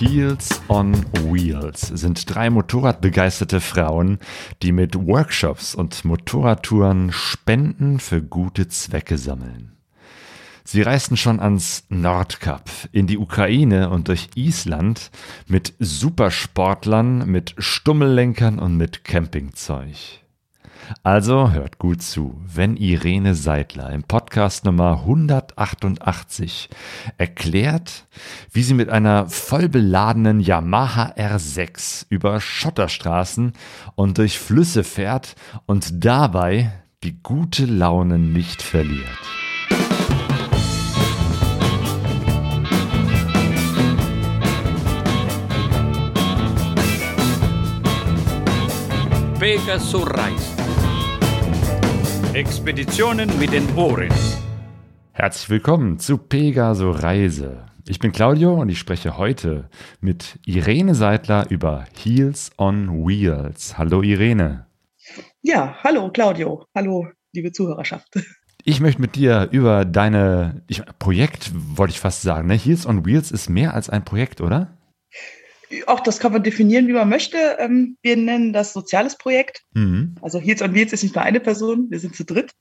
Heels on Wheels sind drei motorradbegeisterte Frauen, die mit Workshops und Motorradtouren Spenden für gute Zwecke sammeln. Sie reisten schon ans Nordkap, in die Ukraine und durch Island mit Supersportlern, mit Stummellenkern und mit Campingzeug. Also hört gut zu, wenn Irene Seidler im Podcast Nummer 188 erklärt, wie sie mit einer vollbeladenen Yamaha R6 über Schotterstraßen und durch Flüsse fährt und dabei die gute Laune nicht verliert. Pegasus Reis. Expeditionen mit den Ohren. Herzlich willkommen zu Pegaso Reise. Ich bin Claudio und ich spreche heute mit Irene Seidler über Heels on Wheels. Hallo Irene. Ja, hallo Claudio. Hallo, liebe Zuhörerschaft. Ich möchte mit dir über deine ich, Projekt, wollte ich fast sagen. Ne? Heels on Wheels ist mehr als ein Projekt, oder? Auch das kann man definieren, wie man möchte. Ähm, wir nennen das soziales Projekt. Mhm. Also Heels on Wheels ist nicht nur eine Person, wir sind zu dritt.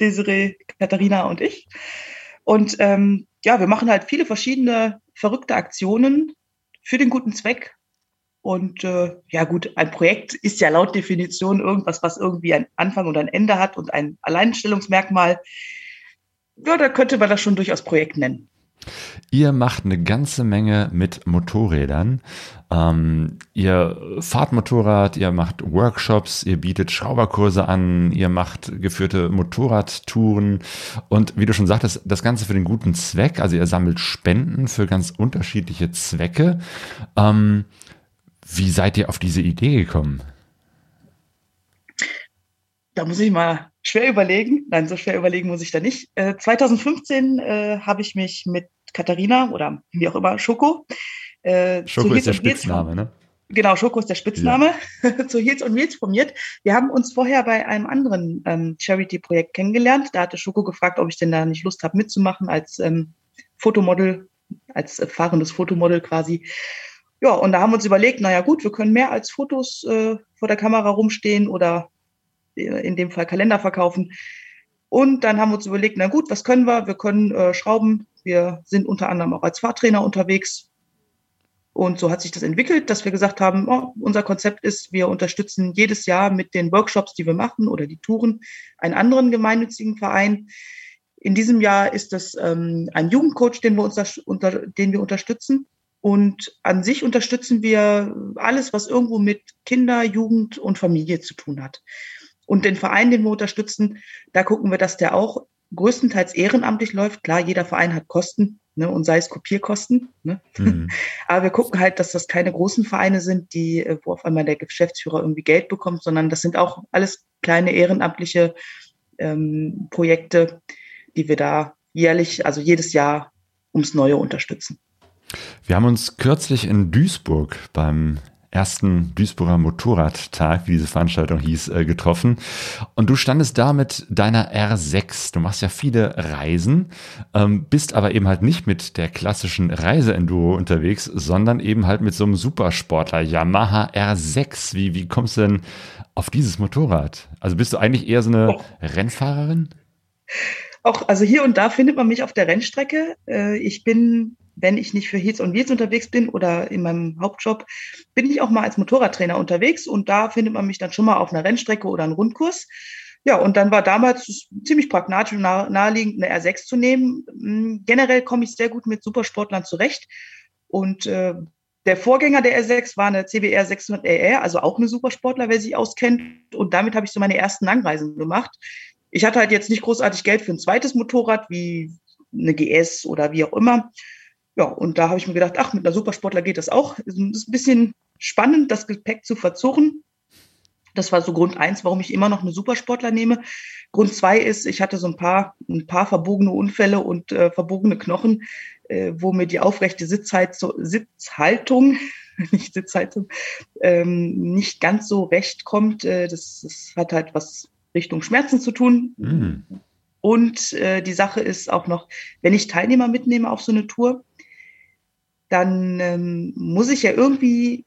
Desiree, Katharina und ich. Und ähm, ja, wir machen halt viele verschiedene verrückte Aktionen für den guten Zweck. Und äh, ja gut, ein Projekt ist ja laut Definition irgendwas, was irgendwie einen Anfang und ein Ende hat und ein Alleinstellungsmerkmal. Ja, da könnte man das schon durchaus Projekt nennen. Ihr macht eine ganze Menge mit Motorrädern. Ähm, ihr fahrt Motorrad, ihr macht Workshops, ihr bietet Schrauberkurse an, ihr macht geführte Motorradtouren und wie du schon sagtest, das Ganze für den guten Zweck. Also ihr sammelt Spenden für ganz unterschiedliche Zwecke. Ähm, wie seid ihr auf diese Idee gekommen? Da muss ich mal schwer überlegen. Nein, so schwer überlegen muss ich da nicht. Äh, 2015 äh, habe ich mich mit Katharina oder wie auch immer, Schoko. Äh, Schoko ist der Spitzname, ne? Genau, Schoko ist der Spitzname, ja. zu Heels und Wheels formiert. Wir haben uns vorher bei einem anderen ähm, Charity-Projekt kennengelernt. Da hatte Schoko gefragt, ob ich denn da nicht Lust habe mitzumachen als ähm, Fotomodel, als äh, fahrendes Fotomodel quasi. Ja, und da haben wir uns überlegt, naja gut, wir können mehr als Fotos äh, vor der Kamera rumstehen oder in dem Fall Kalender verkaufen. Und dann haben wir uns überlegt, na gut, was können wir? Wir können äh, schrauben, wir sind unter anderem auch als Fahrtrainer unterwegs. Und so hat sich das entwickelt, dass wir gesagt haben, oh, unser Konzept ist, wir unterstützen jedes Jahr mit den Workshops, die wir machen oder die Touren, einen anderen gemeinnützigen Verein. In diesem Jahr ist das ähm, ein Jugendcoach, den wir, unter, unter, den wir unterstützen. Und an sich unterstützen wir alles, was irgendwo mit Kinder, Jugend und Familie zu tun hat. Und den Verein, den wir unterstützen, da gucken wir, dass der auch größtenteils ehrenamtlich läuft. Klar, jeder Verein hat Kosten, ne, und sei es Kopierkosten. Ne? Mhm. Aber wir gucken halt, dass das keine großen Vereine sind, die, äh, wo auf einmal der Geschäftsführer irgendwie Geld bekommt, sondern das sind auch alles kleine ehrenamtliche ähm, Projekte, die wir da jährlich, also jedes Jahr ums Neue unterstützen. Wir haben uns kürzlich in Duisburg beim ersten Duisburger Motorradtag, wie diese Veranstaltung hieß, äh, getroffen. Und du standest da mit deiner R6. Du machst ja viele Reisen, ähm, bist aber eben halt nicht mit der klassischen Reiseenduro unterwegs, sondern eben halt mit so einem Supersportler Yamaha R6. Wie, wie kommst du denn auf dieses Motorrad? Also bist du eigentlich eher so eine oh. Rennfahrerin? Auch, also hier und da findet man mich auf der Rennstrecke. Äh, ich bin wenn ich nicht für Heels und Wheels unterwegs bin oder in meinem Hauptjob, bin ich auch mal als Motorradtrainer unterwegs und da findet man mich dann schon mal auf einer Rennstrecke oder einem Rundkurs. Ja, und dann war damals ziemlich pragmatisch und naheliegend, eine R6 zu nehmen. Hm, generell komme ich sehr gut mit Supersportlern zurecht. Und äh, der Vorgänger der R6 war eine CBR 600 RR, also auch eine Supersportler, wer sich auskennt. Und damit habe ich so meine ersten Langreisen gemacht. Ich hatte halt jetzt nicht großartig Geld für ein zweites Motorrad, wie eine GS oder wie auch immer. Ja, und da habe ich mir gedacht, ach, mit einer Supersportler geht das auch. Es ist ein bisschen spannend, das Gepäck zu verzurren. Das war so Grund eins, warum ich immer noch eine Supersportler nehme. Grund zwei ist, ich hatte so ein paar, ein paar verbogene Unfälle und äh, verbogene Knochen, äh, wo mir die aufrechte Sitzhaltung, nicht Sitzhaltung, ähm, nicht ganz so recht kommt. Äh, das, das hat halt was Richtung Schmerzen zu tun. Mhm. Und äh, die Sache ist auch noch, wenn ich Teilnehmer mitnehme auf so eine Tour, dann ähm, muss ich ja irgendwie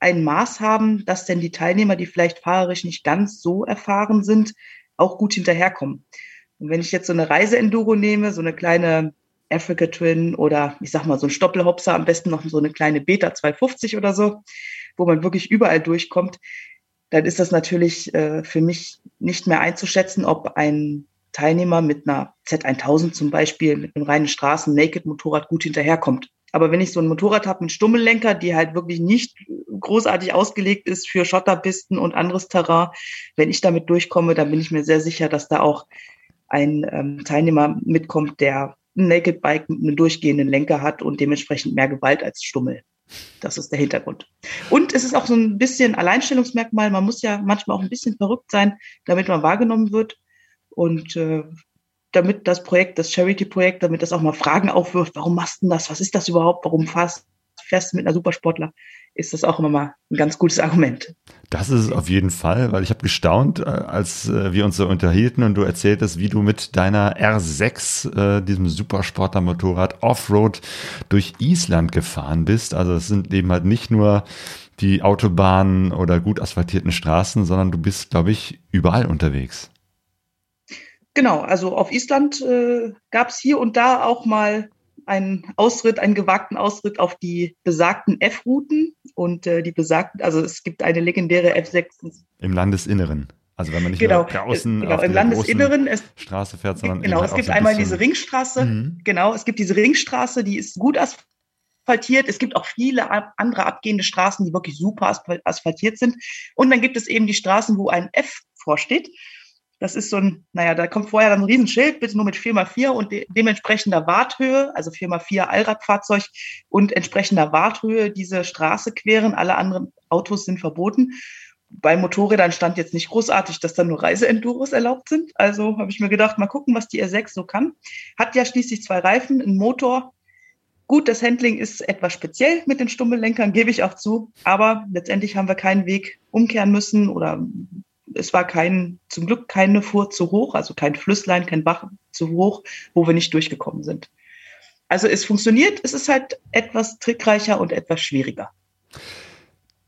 ein Maß haben, dass denn die Teilnehmer, die vielleicht fahrerisch nicht ganz so erfahren sind, auch gut hinterherkommen. Und wenn ich jetzt so eine Reiseenduro nehme, so eine kleine Africa Twin oder ich sag mal so ein Stoppelhopser, am besten noch so eine kleine Beta 250 oder so, wo man wirklich überall durchkommt, dann ist das natürlich äh, für mich nicht mehr einzuschätzen, ob ein Teilnehmer mit einer Z1000 zum Beispiel, mit einem reinen Straßen-Naked-Motorrad gut hinterherkommt. Aber wenn ich so ein Motorrad habe mit Stummellenker, die halt wirklich nicht großartig ausgelegt ist für Schotterpisten und anderes Terrain, wenn ich damit durchkomme, dann bin ich mir sehr sicher, dass da auch ein ähm, Teilnehmer mitkommt, der ein Naked Bike mit einem durchgehenden Lenker hat und dementsprechend mehr Gewalt als Stummel. Das ist der Hintergrund. Und es ist auch so ein bisschen Alleinstellungsmerkmal. Man muss ja manchmal auch ein bisschen verrückt sein, damit man wahrgenommen wird. Und äh, damit das Projekt, das Charity-Projekt, damit das auch mal Fragen aufwirft, warum machst du das? Was ist das überhaupt? Warum fährst, du mit einer Supersportler? Ist das auch immer mal ein ganz gutes Argument. Das ist es auf jeden Fall, weil ich habe gestaunt, äh, als äh, wir uns so unterhielten und du erzähltest, wie du mit deiner R6, äh, diesem Supersportler-Motorrad, Offroad durch Island gefahren bist. Also es sind eben halt nicht nur die Autobahnen oder gut asphaltierten Straßen, sondern du bist, glaube ich, überall unterwegs. Genau, also auf Island äh, gab es hier und da auch mal einen Ausritt, einen gewagten Ausritt auf die besagten F-Routen und äh, die besagten, also es gibt eine legendäre F6. Im Landesinneren. Also wenn man nicht genau, draußen genau, im Landesinneren es, Straße fährt, sondern genau, es gibt so ein einmal diese Ringstraße. Mhm. Genau, es gibt diese Ringstraße, die ist gut asphaltiert. Es gibt auch viele andere abgehende Straßen, die wirklich super asphaltiert sind. Und dann gibt es eben die Straßen, wo ein F vorsteht. Das ist so ein, naja, da kommt vorher dann ein Riesenschild, bitte nur mit 4x4 und de dementsprechender Warthöhe, also 4x4 Allradfahrzeug und entsprechender Warthöhe diese Straße queren. Alle anderen Autos sind verboten. Bei Motorrädern stand jetzt nicht großartig, dass da nur Reiseenduros erlaubt sind. Also habe ich mir gedacht, mal gucken, was die R6 so kann. Hat ja schließlich zwei Reifen, einen Motor. Gut, das Handling ist etwas speziell mit den Stummellenkern, gebe ich auch zu. Aber letztendlich haben wir keinen Weg umkehren müssen oder es war kein, zum Glück keine Fuhr zu hoch, also kein Flüsslein, kein Bach zu hoch, wo wir nicht durchgekommen sind. Also es funktioniert, es ist halt etwas trickreicher und etwas schwieriger.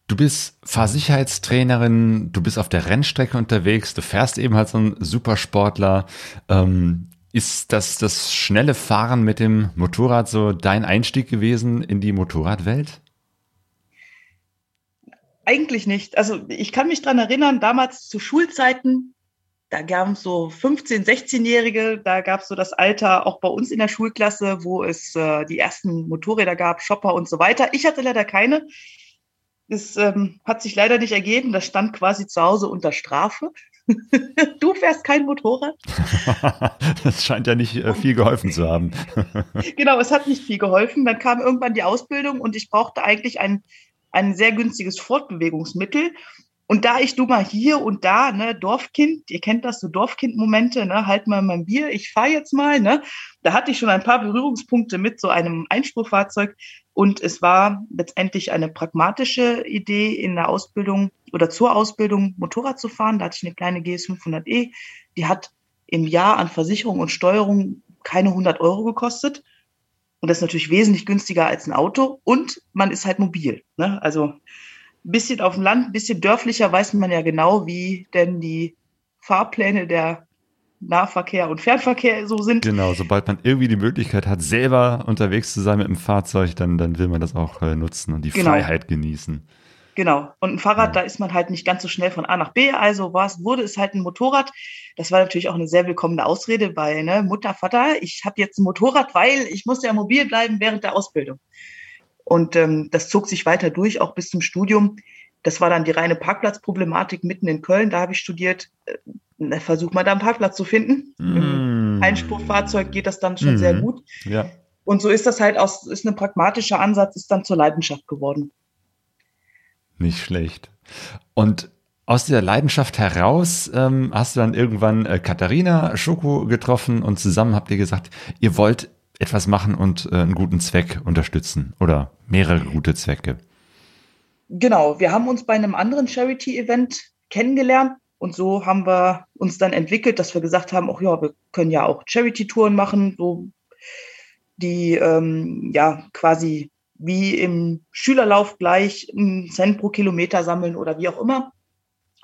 Du bist Fahrsicherheitstrainerin, du bist auf der Rennstrecke unterwegs, du fährst eben halt so ein Supersportler. Ähm, ist das das schnelle Fahren mit dem Motorrad so dein Einstieg gewesen in die Motorradwelt? Eigentlich nicht. Also ich kann mich dran erinnern, damals zu Schulzeiten, da gab es so 15-, 16-Jährige, da gab es so das Alter auch bei uns in der Schulklasse, wo es äh, die ersten Motorräder gab, Shopper und so weiter. Ich hatte leider keine. Es ähm, hat sich leider nicht ergeben. Das stand quasi zu Hause unter Strafe. du fährst kein Motorrad. das scheint ja nicht äh, viel geholfen zu haben. genau, es hat nicht viel geholfen. Dann kam irgendwann die Ausbildung und ich brauchte eigentlich ein ein sehr günstiges Fortbewegungsmittel. Und da ich du mal hier und da, ne, Dorfkind, ihr kennt das, so Dorfkind-Momente, ne, halt mal mein Bier, ich fahre jetzt mal, ne, da hatte ich schon ein paar Berührungspunkte mit so einem Einspurfahrzeug und es war letztendlich eine pragmatische Idee in der Ausbildung oder zur Ausbildung Motorrad zu fahren. Da hatte ich eine kleine GS500E, die hat im Jahr an Versicherung und Steuerung keine 100 Euro gekostet. Und das ist natürlich wesentlich günstiger als ein Auto und man ist halt mobil. Ne? Also ein bisschen auf dem Land, ein bisschen dörflicher weiß man ja genau, wie denn die Fahrpläne der Nahverkehr und Fernverkehr so sind. Genau, sobald man irgendwie die Möglichkeit hat, selber unterwegs zu sein mit dem Fahrzeug, dann, dann will man das auch äh, nutzen und die genau. Freiheit genießen. Genau. Und ein Fahrrad, da ist man halt nicht ganz so schnell von A nach B. Also was wurde es halt ein Motorrad. Das war natürlich auch eine sehr willkommene Ausrede bei ne, Mutter, Vater. Ich habe jetzt ein Motorrad, weil ich muss ja mobil bleiben während der Ausbildung. Und ähm, das zog sich weiter durch, auch bis zum Studium. Das war dann die reine Parkplatzproblematik mitten in Köln. Da habe ich studiert. Äh, versuch mal da einen Parkplatz zu finden. Mm. Im Einspurfahrzeug geht das dann schon mm. sehr gut. Ja. Und so ist das halt aus, ist ein pragmatischer Ansatz, ist dann zur Leidenschaft geworden. Nicht schlecht. Und aus dieser Leidenschaft heraus ähm, hast du dann irgendwann äh, Katharina Schoko getroffen und zusammen habt ihr gesagt, ihr wollt etwas machen und äh, einen guten Zweck unterstützen oder mehrere gute Zwecke. Genau, wir haben uns bei einem anderen Charity-Event kennengelernt und so haben wir uns dann entwickelt, dass wir gesagt haben, ach ja, wir können ja auch Charity-Touren machen, so die ähm, ja quasi wie im Schülerlauf gleich einen Cent pro Kilometer sammeln oder wie auch immer.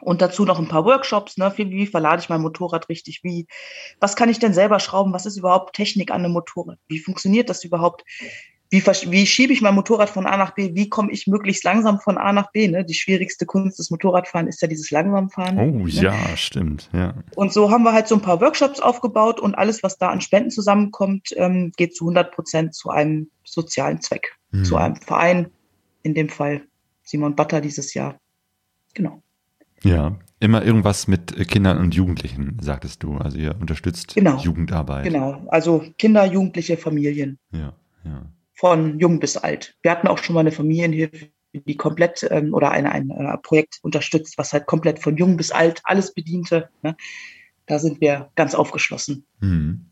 Und dazu noch ein paar Workshops, ne? Wie, wie verlade ich mein Motorrad richtig? Wie, was kann ich denn selber schrauben? Was ist überhaupt Technik an einem Motorrad? Wie funktioniert das überhaupt? Wie, wie schiebe ich mein Motorrad von A nach B? Wie komme ich möglichst langsam von A nach B? Ne? Die schwierigste Kunst des Motorradfahren ist ja dieses Langsamfahren. Oh ne? ja, stimmt. Ja. Und so haben wir halt so ein paar Workshops aufgebaut und alles, was da an Spenden zusammenkommt, ähm, geht zu 100 Prozent zu einem sozialen Zweck, Hm. zu einem Verein, in dem Fall Simon Butter dieses Jahr. Genau. Ja, immer irgendwas mit Kindern und Jugendlichen, sagtest du. Also ihr unterstützt Genau. Jugendarbeit. Genau. Also Kinder, Jugendliche, Familien. Ja, ja. Von jung bis alt. Wir hatten auch schon mal eine Familienhilfe, die komplett ähm, oder eine, ein äh, Projekt unterstützt, was halt komplett von jung bis alt alles bediente. Ne? Da sind wir ganz aufgeschlossen. Hm.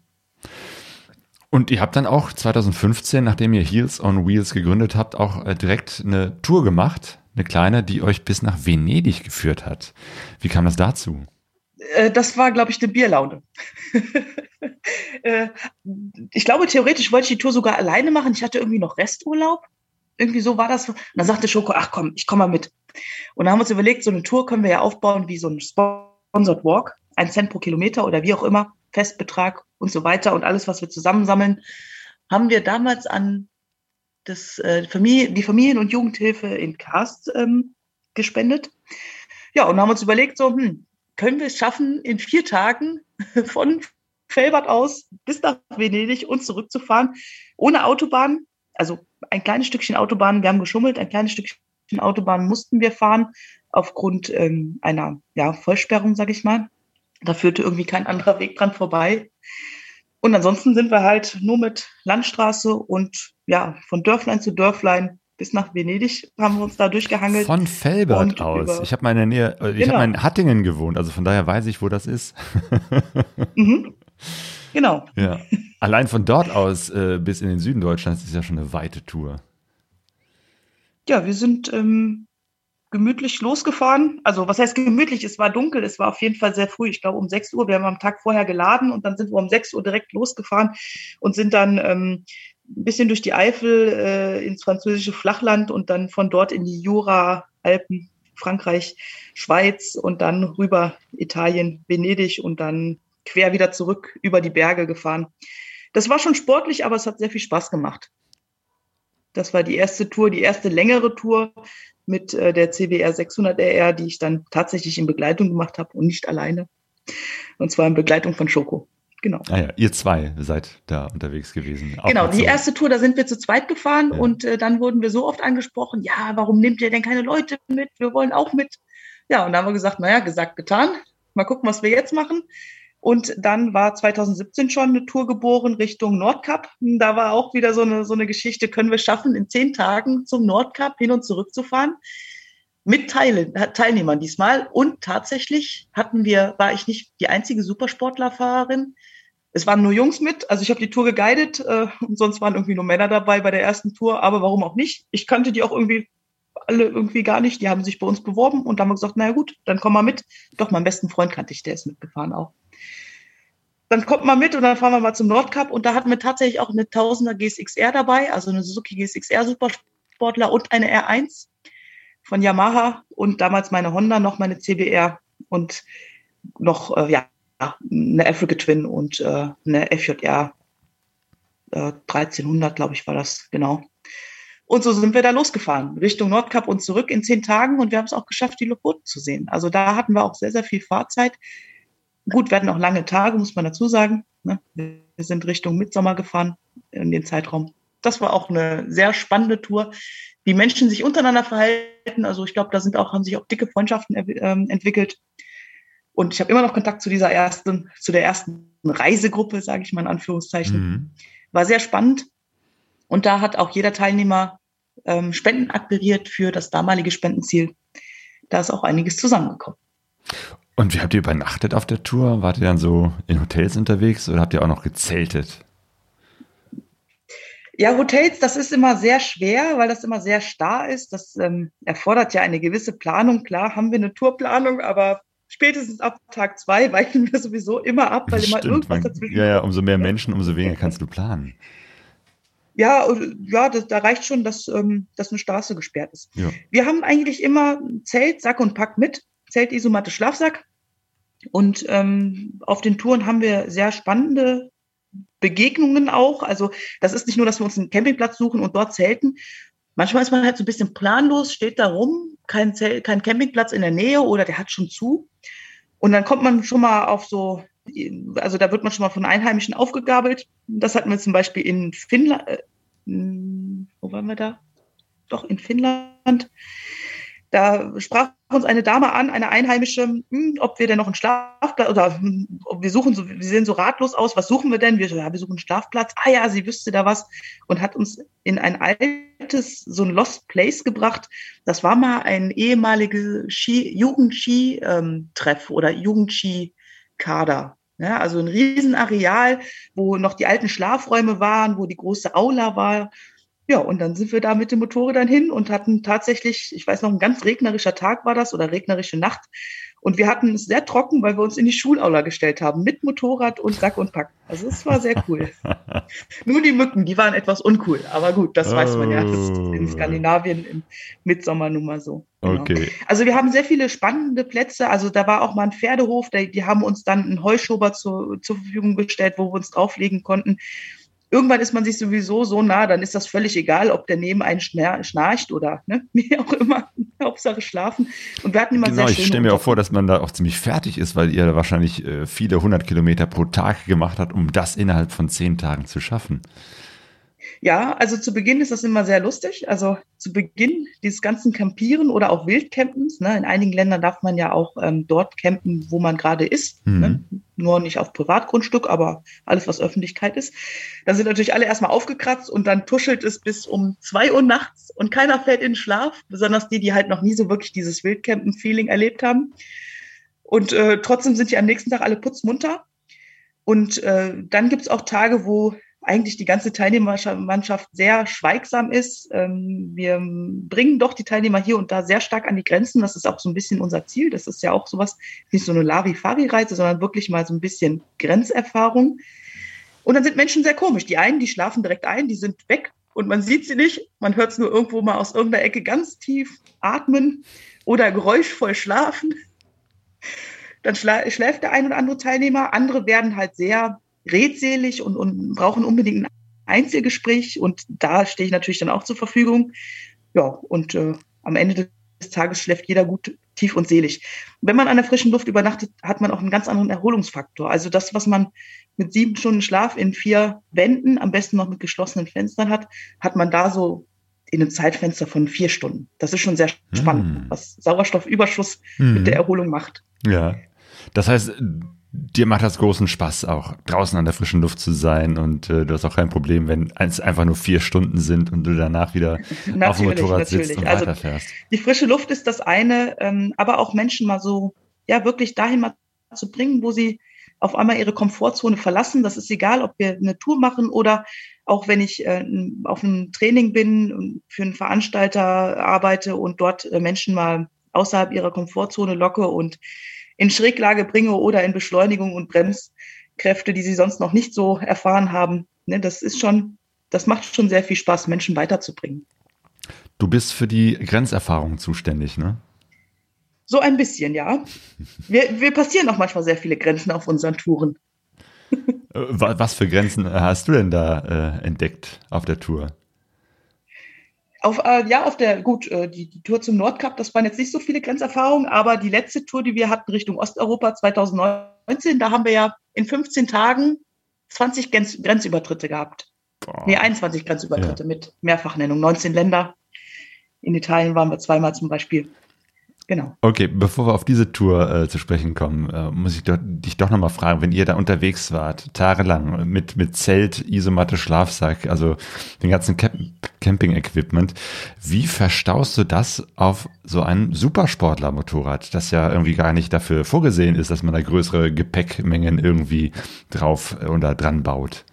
Und ihr habt dann auch 2015, nachdem ihr Heels on Wheels gegründet habt, auch äh, direkt eine Tour gemacht, eine kleine, die euch bis nach Venedig geführt hat. Wie kam das dazu? Äh, das war, glaube ich, eine Bierlaune. äh, ich glaube, theoretisch wollte ich die Tour sogar alleine machen. Ich hatte irgendwie noch Resturlaub. Irgendwie so war das. Und dann sagte Schoko, ach komm, ich komme mal mit. Und dann haben wir uns überlegt, so eine Tour können wir ja aufbauen wie so ein Sponsored Walk. Ein Cent pro Kilometer oder wie auch immer, Festbetrag und so weiter. Und alles, was wir zusammensammeln, haben wir damals an das, äh, Familie, die Familien- und Jugendhilfe in Karst ähm, gespendet. Ja, und haben uns überlegt, so, hm, können wir es schaffen, in vier Tagen von Felbert aus bis nach Venedig und zurückzufahren, ohne Autobahn. Also ein kleines Stückchen Autobahn, wir haben geschummelt, ein kleines Stückchen Autobahn mussten wir fahren, aufgrund ähm, einer ja, Vollsperrung, sage ich mal. Da führte irgendwie kein anderer Weg dran vorbei. Und ansonsten sind wir halt nur mit Landstraße und ja, von Dörflein zu Dörflein bis nach Venedig haben wir uns da durchgehangelt. Von Felbert aus. Ich habe mal in der Nähe, äh, ich Genau. habe mal in Hattingen gewohnt, also von daher weiß ich, wo das ist. Mhm. Genau. Ja. Allein von dort aus äh, bis in den Süden Deutschlands ist ja schon eine weite Tour. Ja, wir sind ähm, gemütlich losgefahren. Also was heißt gemütlich? Es war dunkel, es war auf jeden Fall sehr früh. Ich glaube um 6 Uhr. Wir haben am Tag vorher geladen und dann sind wir um 6 Uhr direkt losgefahren und sind dann ähm, ein bisschen durch die Eifel äh, ins französische Flachland und dann von dort in die Jura, Alpen, Frankreich, Schweiz und dann rüber Italien, Venedig und dann quer wieder zurück über die Berge gefahren. Das war schon sportlich, aber es hat sehr viel Spaß gemacht. Das war die erste Tour, die erste längere Tour mit äh, der CBR 600 RR, die ich dann tatsächlich in Begleitung gemacht habe und nicht alleine. Und zwar in Begleitung von Schoko. Genau. Ah ja, ihr zwei seid da unterwegs gewesen. Auch Genau, die so- erste Tour, da sind wir zu zweit gefahren Ja. und äh, dann wurden wir so oft angesprochen, ja, warum nehmt ihr denn keine Leute mit? Wir wollen auch mit. Ja, und dann haben wir gesagt, naja, gesagt, getan. Mal gucken, was wir jetzt machen. Und dann war 2017 schon eine Tour geboren Richtung Nordkap. Da war auch wieder so eine, so eine Geschichte, können wir schaffen, in zehn Tagen zum Nordkap hin und zurück zu fahren. Mit Teil Teilnehmern diesmal. Und tatsächlich hatten wir, war ich nicht die einzige Supersportlerfahrerin. Es waren nur Jungs mit, also ich habe die Tour geguidet äh, und sonst waren irgendwie nur Männer dabei bei der ersten Tour, aber warum auch nicht? Ich kannte die auch irgendwie alle irgendwie gar nicht, die haben sich bei uns beworben und haben gesagt, naja gut, dann komm mal mit. Doch, meinen besten Freund kannte ich, der ist mitgefahren auch. Dann kommt mal mit und dann fahren wir mal zum Nordcup und da hatten wir tatsächlich auch eine 1000er GSXR dabei, also eine Suzuki GSXR Supersportler und eine R1 von Yamaha und damals meine Honda, noch meine CBR und noch, äh, ja, eine Africa Twin und äh, eine FJR äh, 1300, glaube ich, war das, genau. Und so sind wir da losgefahren, Richtung Nordkap und zurück in zehn Tagen und wir haben es auch geschafft, die Lofoten zu sehen. Also da hatten wir auch sehr, sehr viel Fahrzeit. Gut, wir hatten auch lange Tage, muss man dazu sagen. Ne? Wir sind Richtung Mitsommer gefahren in den Zeitraum. Das war auch eine sehr spannende Tour. Wie Menschen sich untereinander verhalten, also ich glaube, da sind auch, haben sich auch dicke Freundschaften ähm, entwickelt. Und ich habe immer noch Kontakt zu dieser ersten, zu der ersten Reisegruppe, sage ich mal in Anführungszeichen. Mhm. War sehr spannend. Und da hat auch jeder Teilnehmer ähm, Spenden akquiriert für das damalige Spendenziel. Da ist auch einiges zusammengekommen. Und wie habt ihr übernachtet auf der Tour? Wart ihr dann so in Hotels unterwegs oder habt ihr auch noch gezeltet? Ja, Hotels, das ist immer sehr schwer, weil das immer sehr starr ist. Das ähm, erfordert ja eine gewisse Planung. Klar haben wir eine Tourplanung, aber spätestens ab Tag zwei weichen wir sowieso immer ab, weil immer Stimmt, irgendwas man, dazwischen ja, ja, umso mehr Menschen, umso weniger kannst du planen. Ja, ja, das, da reicht schon, dass, ähm, dass eine Straße gesperrt ist. Ja. Wir haben eigentlich immer Zelt, Sack und Pack mit. Zelt, Isomatte, Schlafsack. Und ähm, auf den Touren haben wir sehr spannende Begegnungen auch. Also das ist nicht nur, dass wir uns einen Campingplatz suchen und dort zelten. Manchmal ist man halt so ein bisschen planlos, steht da rum, kein, Zelt, kein Campingplatz in der Nähe oder der hat schon zu. Und dann kommt man schon mal auf so, also da wird man schon mal von Einheimischen aufgegabelt. Das hatten wir zum Beispiel in Finnland, äh, wo waren wir da? Doch, in Finnland. Da sprach uns eine Dame an, eine Einheimische, hm, ob wir denn noch einen Schlafplatz oder hm, wir suchen so, wir sehen so ratlos aus, was suchen wir denn? Wir ja, wir suchen einen Schlafplatz. Ah ja, sie wüsste da was und hat uns in ein altes, so ein Lost Place gebracht. Das war mal ein ehemaliges Ski, Jugendski-Treff oder Jugendski-Kader. Ja, also ein Riesenareal, wo noch die alten Schlafräume waren, wo die große Aula war ja, und dann sind wir da mit dem Motorrad hin und hatten tatsächlich, ich weiß noch, ein ganz regnerischer Tag war das oder regnerische Nacht. Und wir hatten es sehr trocken, weil wir uns in die Schulaula gestellt haben, mit Motorrad und Sack und Pack. Also es war sehr cool. Nur die Mücken, die waren etwas uncool. Aber gut, das oh. weiß man ja. Das ist in oh. Skandinavien im Mitsommer nun mal so. Genau. Okay. Also wir haben sehr viele spannende Plätze. Also da war auch mal ein Pferdehof, die, die haben uns dann einen Heuschober zu, zur Verfügung gestellt, wo wir uns drauflegen konnten irgendwann ist man sich sowieso so nah, dann ist das völlig egal, ob der neben einen schnarcht oder ne, wie auch immer. Hauptsache schlafen. Und wir hatten immer genau, sehr ich stelle mir auch vor, dass man da auch ziemlich fertig ist, weil ihr wahrscheinlich äh, viele hundert Kilometer pro Tag gemacht habt, um das innerhalb von zehn Tagen zu schaffen. Ja, also zu Beginn ist das immer sehr lustig. Also zu Beginn dieses ganzen Campieren oder auch Wildcampens. Ne? In einigen Ländern darf man ja auch ähm, dort campen, wo man gerade ist. Mhm. Ne? Nur nicht auf Privatgrundstück, aber alles, was Öffentlichkeit ist. Da sind natürlich alle erstmal aufgekratzt und dann tuschelt es bis um zwei Uhr nachts und keiner fällt in Schlaf. Besonders die, die halt noch nie so wirklich dieses Wildcampen-Feeling erlebt haben. Und äh, trotzdem sind die am nächsten Tag alle putzmunter. Und äh, dann gibt's auch Tage, wo eigentlich die ganze Teilnehmermannschaft sehr schweigsam ist. Ähm, wir bringen doch die Teilnehmer hier und da sehr stark an die Grenzen. Das ist auch so ein bisschen unser Ziel. Das ist ja auch sowas, nicht so eine Larifari-Reise, sondern wirklich mal so ein bisschen Grenzerfahrung. Und dann sind Menschen sehr komisch. Die einen, die schlafen direkt ein, die sind weg und man sieht sie nicht. Man hört es nur irgendwo mal aus irgendeiner Ecke ganz tief atmen oder geräuschvoll schlafen. Dann schläft der ein oder andere Teilnehmer. Andere werden halt sehr redselig und, und brauchen unbedingt ein Einzelgespräch und da stehe ich natürlich dann auch zur Verfügung. Ja, und äh, am Ende des Tages schläft jeder gut tief und selig. Wenn man an der frischen Luft übernachtet, hat man auch einen ganz anderen Erholungsfaktor. Also das, was man mit sieben Stunden Schlaf in vier Wänden, am besten noch mit geschlossenen Fenstern hat, hat man da so in einem Zeitfenster von vier Stunden. Das ist schon sehr spannend, hm. was Sauerstoffüberschuss hm. mit der Erholung macht. Ja. Das heißt, dir macht das großen Spaß, auch draußen an der frischen Luft zu sein und äh, du hast auch kein Problem, wenn es einfach nur vier Stunden sind und du danach wieder auf dem Motorrad natürlich. sitzt und also weiterfährst. Die frische Luft ist das eine, ähm, aber auch Menschen mal so, ja, wirklich dahin mal zu bringen, wo sie auf einmal ihre Komfortzone verlassen. Das ist egal, ob wir eine Tour machen oder auch wenn ich äh, auf einem Training bin und für einen Veranstalter arbeite und dort äh, Menschen mal außerhalb ihrer Komfortzone locke und in Schräglage bringe oder in Beschleunigung und Bremskräfte, die sie sonst noch nicht so erfahren haben. Ne, das ist schon, das macht schon sehr viel Spaß, Menschen weiterzubringen. Du bist für die Grenzerfahrung zuständig, ne? So ein bisschen, ja. Wir, wir passieren auch manchmal sehr viele Grenzen auf unseren Touren. Äh, was für Grenzen hast du denn da äh, entdeckt auf der Tour? Auf, äh, ja, auf der, gut, äh, die, die Tour zum Nordkap, das waren jetzt nicht so viele Grenzerfahrungen, aber die letzte Tour, die wir hatten Richtung Osteuropa 2019, da haben wir ja in 15 Tagen 20 Grenz, Grenzübertritte gehabt. Boah. Nee, 21 Grenzübertritte ja. mit Mehrfachnennung, 19 Länder. In Italien waren wir zweimal zum Beispiel. Genau. Okay, bevor wir auf diese Tour äh, zu sprechen kommen, äh, muss ich doch, dich doch nochmal fragen, wenn ihr da unterwegs wart, tagelang, mit, mit Zelt, Isomatte, Schlafsack, also den ganzen Camp Camping-Equipment, wie verstaust du das auf so ein Supersportler-Motorrad, das ja irgendwie gar nicht dafür vorgesehen ist, dass man da größere Gepäckmengen irgendwie drauf äh, oder dran baut?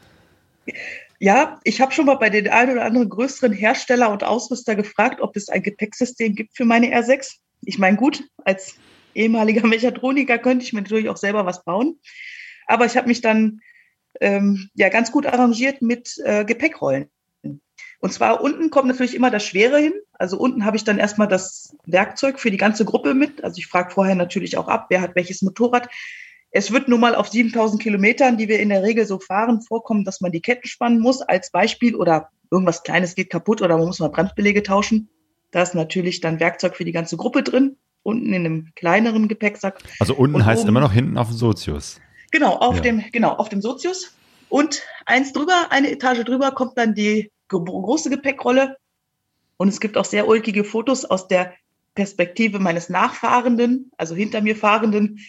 Ja, ich habe schon mal bei den ein oder anderen größeren Hersteller und Ausrüster gefragt, ob es ein Gepäcksystem gibt für meine R6 ich meine, gut, als ehemaliger Mechatroniker könnte ich mir natürlich auch selber was bauen. Aber ich habe mich dann ähm, ja ganz gut arrangiert mit äh, Gepäckrollen. Und zwar unten kommt natürlich immer das Schwere hin. Also unten habe ich dann erstmal das Werkzeug für die ganze Gruppe mit. Also ich frage vorher natürlich auch ab, wer hat welches Motorrad. Es wird nun mal auf 7000 Kilometern, die wir in der Regel so fahren, vorkommen, dass man die Ketten spannen muss als Beispiel oder irgendwas Kleines geht kaputt oder man muss mal Bremsbelege tauschen. Da ist natürlich dann Werkzeug für die ganze Gruppe drin, unten in einem kleineren Gepäcksack. Also unten Und heißt oben, immer noch hinten auf dem Sozius. Genau, auf ja. dem, genau, auf dem Sozius. Und eins drüber, eine Etage drüber kommt dann die große Gepäckrolle. Und es gibt auch sehr ulkige Fotos aus der Perspektive meines Nachfahrenden, also hinter mir Fahrenden.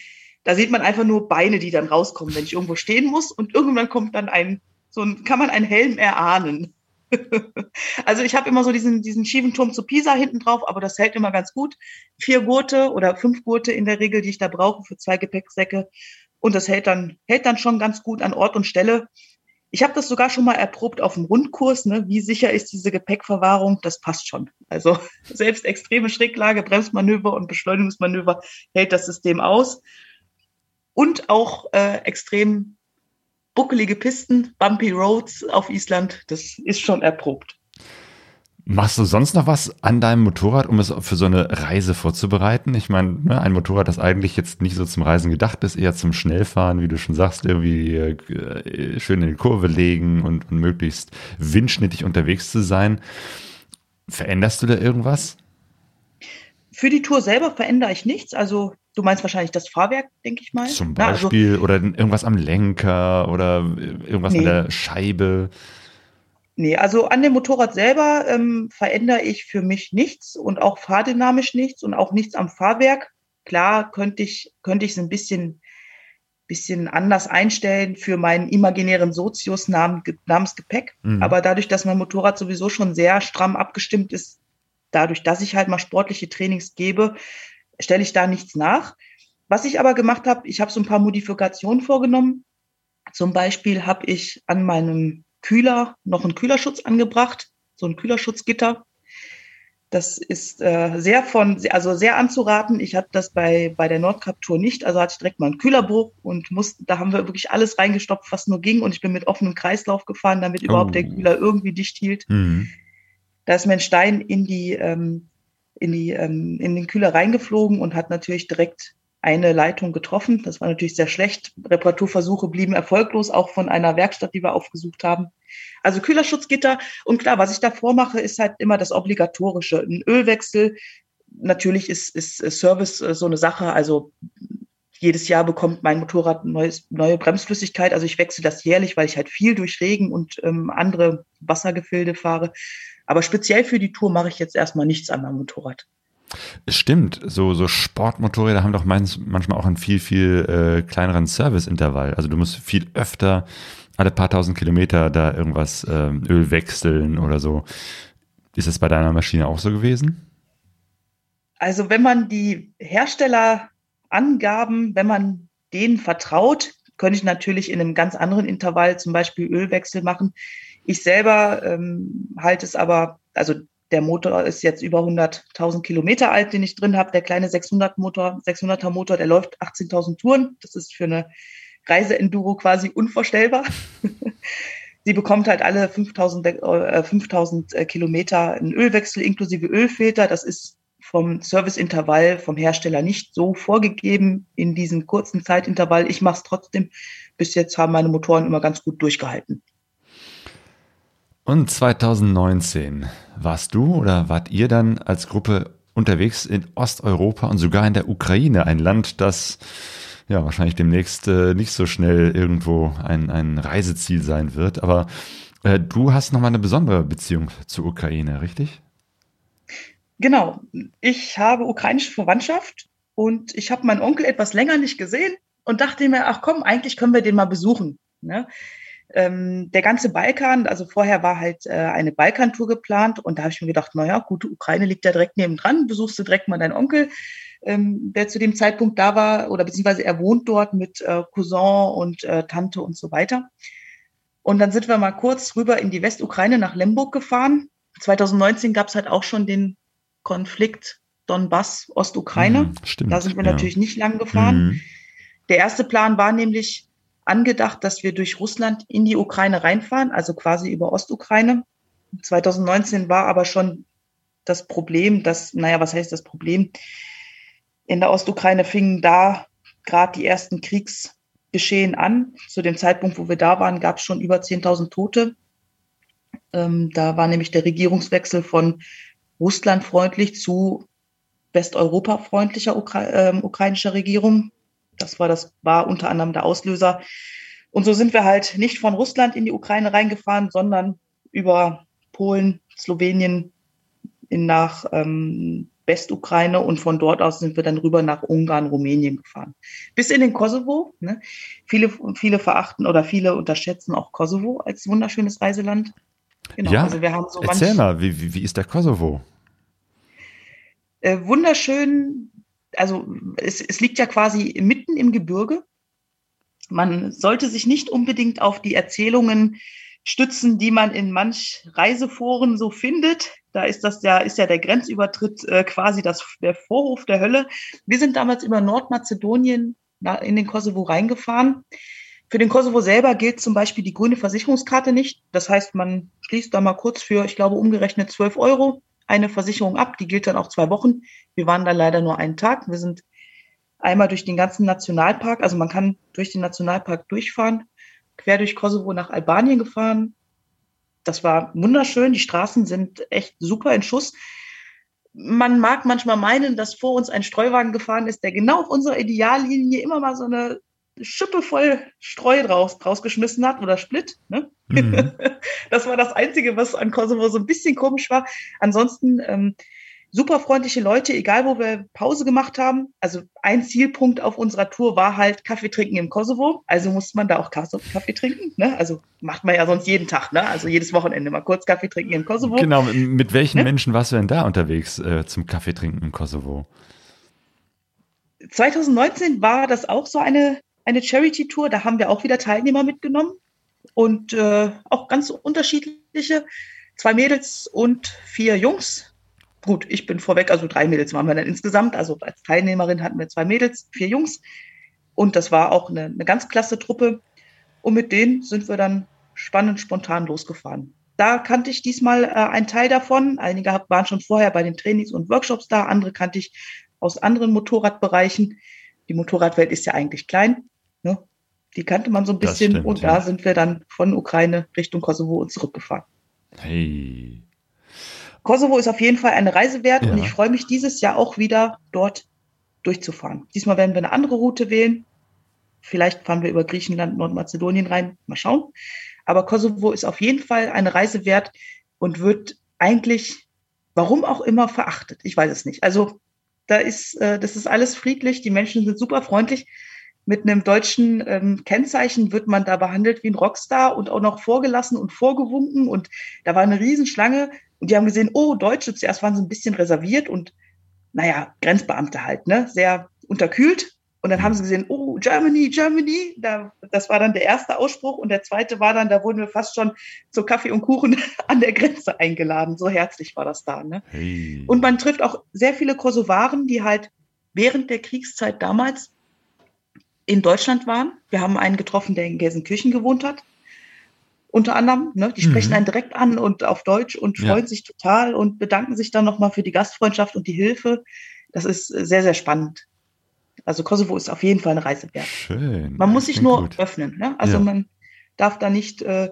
Da sieht man einfach nur Beine, die dann rauskommen, wenn ich irgendwo stehen muss. Und irgendwann kommt dann ein, so ein, kann man einen Helm erahnen. Also ich habe immer so diesen, diesen schiefen Turm zu Pisa hinten drauf, aber das hält immer ganz gut. Vier Gurte oder fünf Gurte in der Regel, die ich da brauche für zwei Gepäcksäcke. Und das hält dann, hält dann schon ganz gut an Ort und Stelle. Ich habe das sogar schon mal erprobt auf dem Rundkurs. Ne? Wie sicher ist diese Gepäckverwahrung? Das passt schon. Also selbst extreme Schräglage, Bremsmanöver und Beschleunigungsmanöver hält das System aus. Und auch äh, extrem buckelige Pisten, bumpy Roads auf Island, das ist schon erprobt. Machst du sonst noch was an deinem Motorrad, um es für so eine Reise vorzubereiten? Ich meine, ne, ein Motorrad, das eigentlich jetzt nicht so zum Reisen gedacht ist, eher zum Schnellfahren, wie du schon sagst, irgendwie äh, schön in die Kurve legen und, und möglichst windschnittig unterwegs zu sein. Veränderst du da irgendwas? Für die Tour selber verändere ich nichts. Also du meinst wahrscheinlich das Fahrwerk, denke ich mal. Zum Beispiel Na, also, oder irgendwas am Lenker oder irgendwas nee. an der Scheibe. Nee, also an dem Motorrad selber ähm, verändere ich für mich nichts und auch fahrdynamisch nichts und auch nichts am Fahrwerk. Klar könnte ich, könnte ich es ein bisschen, bisschen anders einstellen für meinen imaginären Sozius namens Gepäck. Mhm. Aber dadurch, dass mein Motorrad sowieso schon sehr stramm abgestimmt ist, dadurch, dass ich halt mal sportliche Trainings gebe, stelle ich da nichts nach. Was ich aber gemacht habe, ich habe so ein paar Modifikationen vorgenommen. Zum Beispiel habe ich an meinem Kühler noch einen Kühlerschutz angebracht, so ein Kühlerschutzgitter. Das ist äh, sehr von, also sehr anzuraten. Ich hatte das bei, bei der Nordcup Tour nicht. Also hatte ich direkt mal einen Kühlerbruch und musste, da haben wir wirklich alles reingestopft, was nur ging. Und ich bin mit offenem Kreislauf gefahren, damit überhaupt oh. der Kühler irgendwie dicht hielt. Mhm. Da ist mir ein Stein in die, ähm, in die, ähm, in den Kühler reingeflogen und hat natürlich direkt eine Leitung getroffen. Das war natürlich sehr schlecht. Reparaturversuche blieben erfolglos, auch von einer Werkstatt, die wir aufgesucht haben. Also Kühlerschutzgitter. Und klar, was ich davor mache, ist halt immer das Obligatorische. Ein Ölwechsel. Natürlich ist, ist Service äh, so eine Sache. Also jedes Jahr bekommt mein Motorrad neues, neue Bremsflüssigkeit. Also ich wechsle das jährlich, weil ich halt viel durch Regen und ähm, andere Wassergefilde fahre. Aber speziell für die Tour mache ich jetzt erstmal nichts an meinem Motorrad. Es stimmt, so, so Sportmotorräder haben doch meins, manchmal auch einen viel, viel äh, kleineren Serviceintervall. Also du musst viel öfter alle paar tausend Kilometer da irgendwas ähm, Öl wechseln oder so. Ist das bei deiner Maschine auch so gewesen? Also wenn man die Herstellerangaben, wenn man denen vertraut, könnte ich natürlich in einem ganz anderen Intervall zum Beispiel Ölwechsel machen. Ich selber ähm, halte es aber, also der Motor ist jetzt über 100.000 Kilometer alt, den ich drin habe. Der kleine 600 Motor, 600er Motor, der läuft 18.000 Touren. Das ist für eine Reiseenduro quasi unvorstellbar. Sie bekommt halt alle 5000, äh, 5000 äh, Kilometer einen Ölwechsel inklusive Ölfilter. Das ist vom Serviceintervall vom Hersteller nicht so vorgegeben in diesem kurzen Zeitintervall. Ich mache es trotzdem. Bis jetzt haben meine Motoren immer ganz gut durchgehalten. Und 2019 warst du oder wart ihr dann als Gruppe unterwegs in Osteuropa und sogar in der Ukraine, ein Land, das ja wahrscheinlich demnächst äh, nicht so schnell irgendwo ein, ein Reiseziel sein wird. Aber äh, du hast nochmal eine besondere Beziehung zur Ukraine, richtig? Genau. Ich habe ukrainische Verwandtschaft und ich habe meinen Onkel etwas länger nicht gesehen und dachte mir, ach komm, eigentlich können wir den mal besuchen. Ne? Ähm, der ganze Balkan, also vorher war halt äh, eine Balkantour geplant und da habe ich mir gedacht, naja, gut, Ukraine liegt ja direkt nebendran, besuchst du direkt mal deinen Onkel, ähm, der zu dem Zeitpunkt da war, oder beziehungsweise er wohnt dort mit äh, Cousin und äh, Tante und so weiter. Und dann sind wir mal kurz rüber in die Westukraine nach Lemberg gefahren. 2019 gab es halt auch schon den Konflikt Donbass, Ostukraine. Mhm, stimmt, da sind wir ja. natürlich nicht lang gefahren. Mhm. Der erste Plan war nämlich, angedacht, dass wir durch Russland in die Ukraine reinfahren, also quasi über Ostukraine. 2019 war aber schon das Problem, dass, naja, was heißt das Problem? In der Ostukraine fingen da gerade die ersten Kriegsgeschehen an. Zu dem Zeitpunkt, wo wir da waren, gab es schon über 10.000 Tote. Ähm, da war nämlich der Regierungswechsel von russlandfreundlich zu westeuropa-freundlicher Ukra äh, ukrainischer Regierung. Das war, das war unter anderem der Auslöser. Und so sind wir halt nicht von Russland in die Ukraine reingefahren, sondern über Polen, Slowenien in, nach ähm, Westukraine und von dort aus sind wir dann rüber nach Ungarn, Rumänien gefahren. Bis in den Kosovo. Ne? Viele, viele verachten oder viele unterschätzen auch Kosovo als wunderschönes Reiseland. Genau, ja, also wir haben so erzähl mal, wie, wie, wie ist der Kosovo? Äh, wunderschön, also es, es liegt ja quasi mitten im Gebirge. Man sollte sich nicht unbedingt auf die Erzählungen stützen, die man in manch Reiseforen so findet. Da ist das ja, ist ja der Grenzübertritt äh, quasi das, der Vorhof der Hölle. Wir sind damals über Nordmazedonien in den Kosovo reingefahren. Für den Kosovo selber gilt zum Beispiel die grüne Versicherungskarte nicht. Das heißt, man schließt da mal kurz für, ich glaube, umgerechnet 12 Euro eine Versicherung ab. Die gilt dann auch zwei Wochen. Wir waren da leider nur einen Tag. Wir sind einmal durch den ganzen Nationalpark, also man kann durch den Nationalpark durchfahren quer durch Kosovo nach Albanien gefahren. Das war wunderschön. Die Straßen sind echt super in Schuss. Man mag manchmal meinen, dass vor uns ein Streuwagen gefahren ist, der genau auf unserer Ideallinie immer mal so eine Schippe voll Streu draus, rausgeschmissen hat oder Split. Ne? Mhm. Das war das Einzige, was an Kosovo so ein bisschen komisch war. Ansonsten ähm, super freundliche Leute, egal wo wir Pause gemacht haben. Also ein Zielpunkt auf unserer Tour war halt Kaffee trinken im Kosovo. Also musste man da auch Kaffee trinken. Ne? Also macht man ja sonst jeden Tag, ne? also jedes Wochenende mal kurz Kaffee trinken im Kosovo. Genau, mit welchen ne? Menschen warst du denn da unterwegs äh, zum Kaffee trinken im Kosovo? 2019 war das auch so eine, eine Charity-Tour. Da haben wir auch wieder Teilnehmer mitgenommen und äh, auch ganz unterschiedliche. Zwei Mädels und vier Jungs gut, ich bin vorweg, also drei Mädels waren wir dann insgesamt. Also als Teilnehmerin hatten wir zwei Mädels, vier Jungs. Und das war auch eine, eine ganz klasse Truppe. Und mit denen sind wir dann spannend spontan losgefahren. Da kannte ich diesmal äh, einen Teil davon. Einige waren schon vorher bei den Trainings und Workshops da, andere kannte ich aus anderen Motorradbereichen. Die Motorradwelt ist ja eigentlich klein. Ne? Die kannte man so ein bisschen. Stimmt, und da ja. sind wir dann von Ukraine Richtung Kosovo und zurückgefahren. Hey, Kosovo ist auf jeden Fall eine Reise wert ja. und ich freue mich dieses Jahr auch wieder dort durchzufahren. Diesmal werden wir eine andere Route wählen. Vielleicht fahren wir über Griechenland, Nordmazedonien rein. Mal schauen. Aber Kosovo ist auf jeden Fall eine Reise wert und wird eigentlich, warum auch immer, verachtet. Ich weiß es nicht. Also da ist, äh, das ist alles friedlich. Die Menschen sind super freundlich. Mit einem deutschen ähm, Kennzeichen wird man da behandelt wie ein Rockstar und auch noch vorgelassen und vorgewunken. Und da war eine Riesenschlange und die haben gesehen, oh, Deutsche, zuerst waren sie ein bisschen reserviert und, naja, Grenzbeamte halt, ne, sehr unterkühlt. Und dann haben sie gesehen, oh, Germany, Germany. Da, das war dann der erste Ausspruch. Und der zweite war dann, da wurden wir fast schon zu Kaffee und Kuchen an der Grenze eingeladen. So herzlich war das da. Ne? Hey. Und man trifft auch sehr viele Kosovaren, die halt während der Kriegszeit damals in Deutschland waren. Wir haben einen getroffen, der in Gelsenkirchen gewohnt hat unter anderem. Ne? Die sprechen mhm. einen direkt an und auf Deutsch und freuen ja. sich total und bedanken sich dann nochmal für die Gastfreundschaft und die Hilfe. Das ist sehr, sehr spannend. Also Kosovo ist auf jeden Fall eine Reise wert. Schön. Man muss sich nur gut. öffnen. Ne? Also ja. man darf da nicht, äh,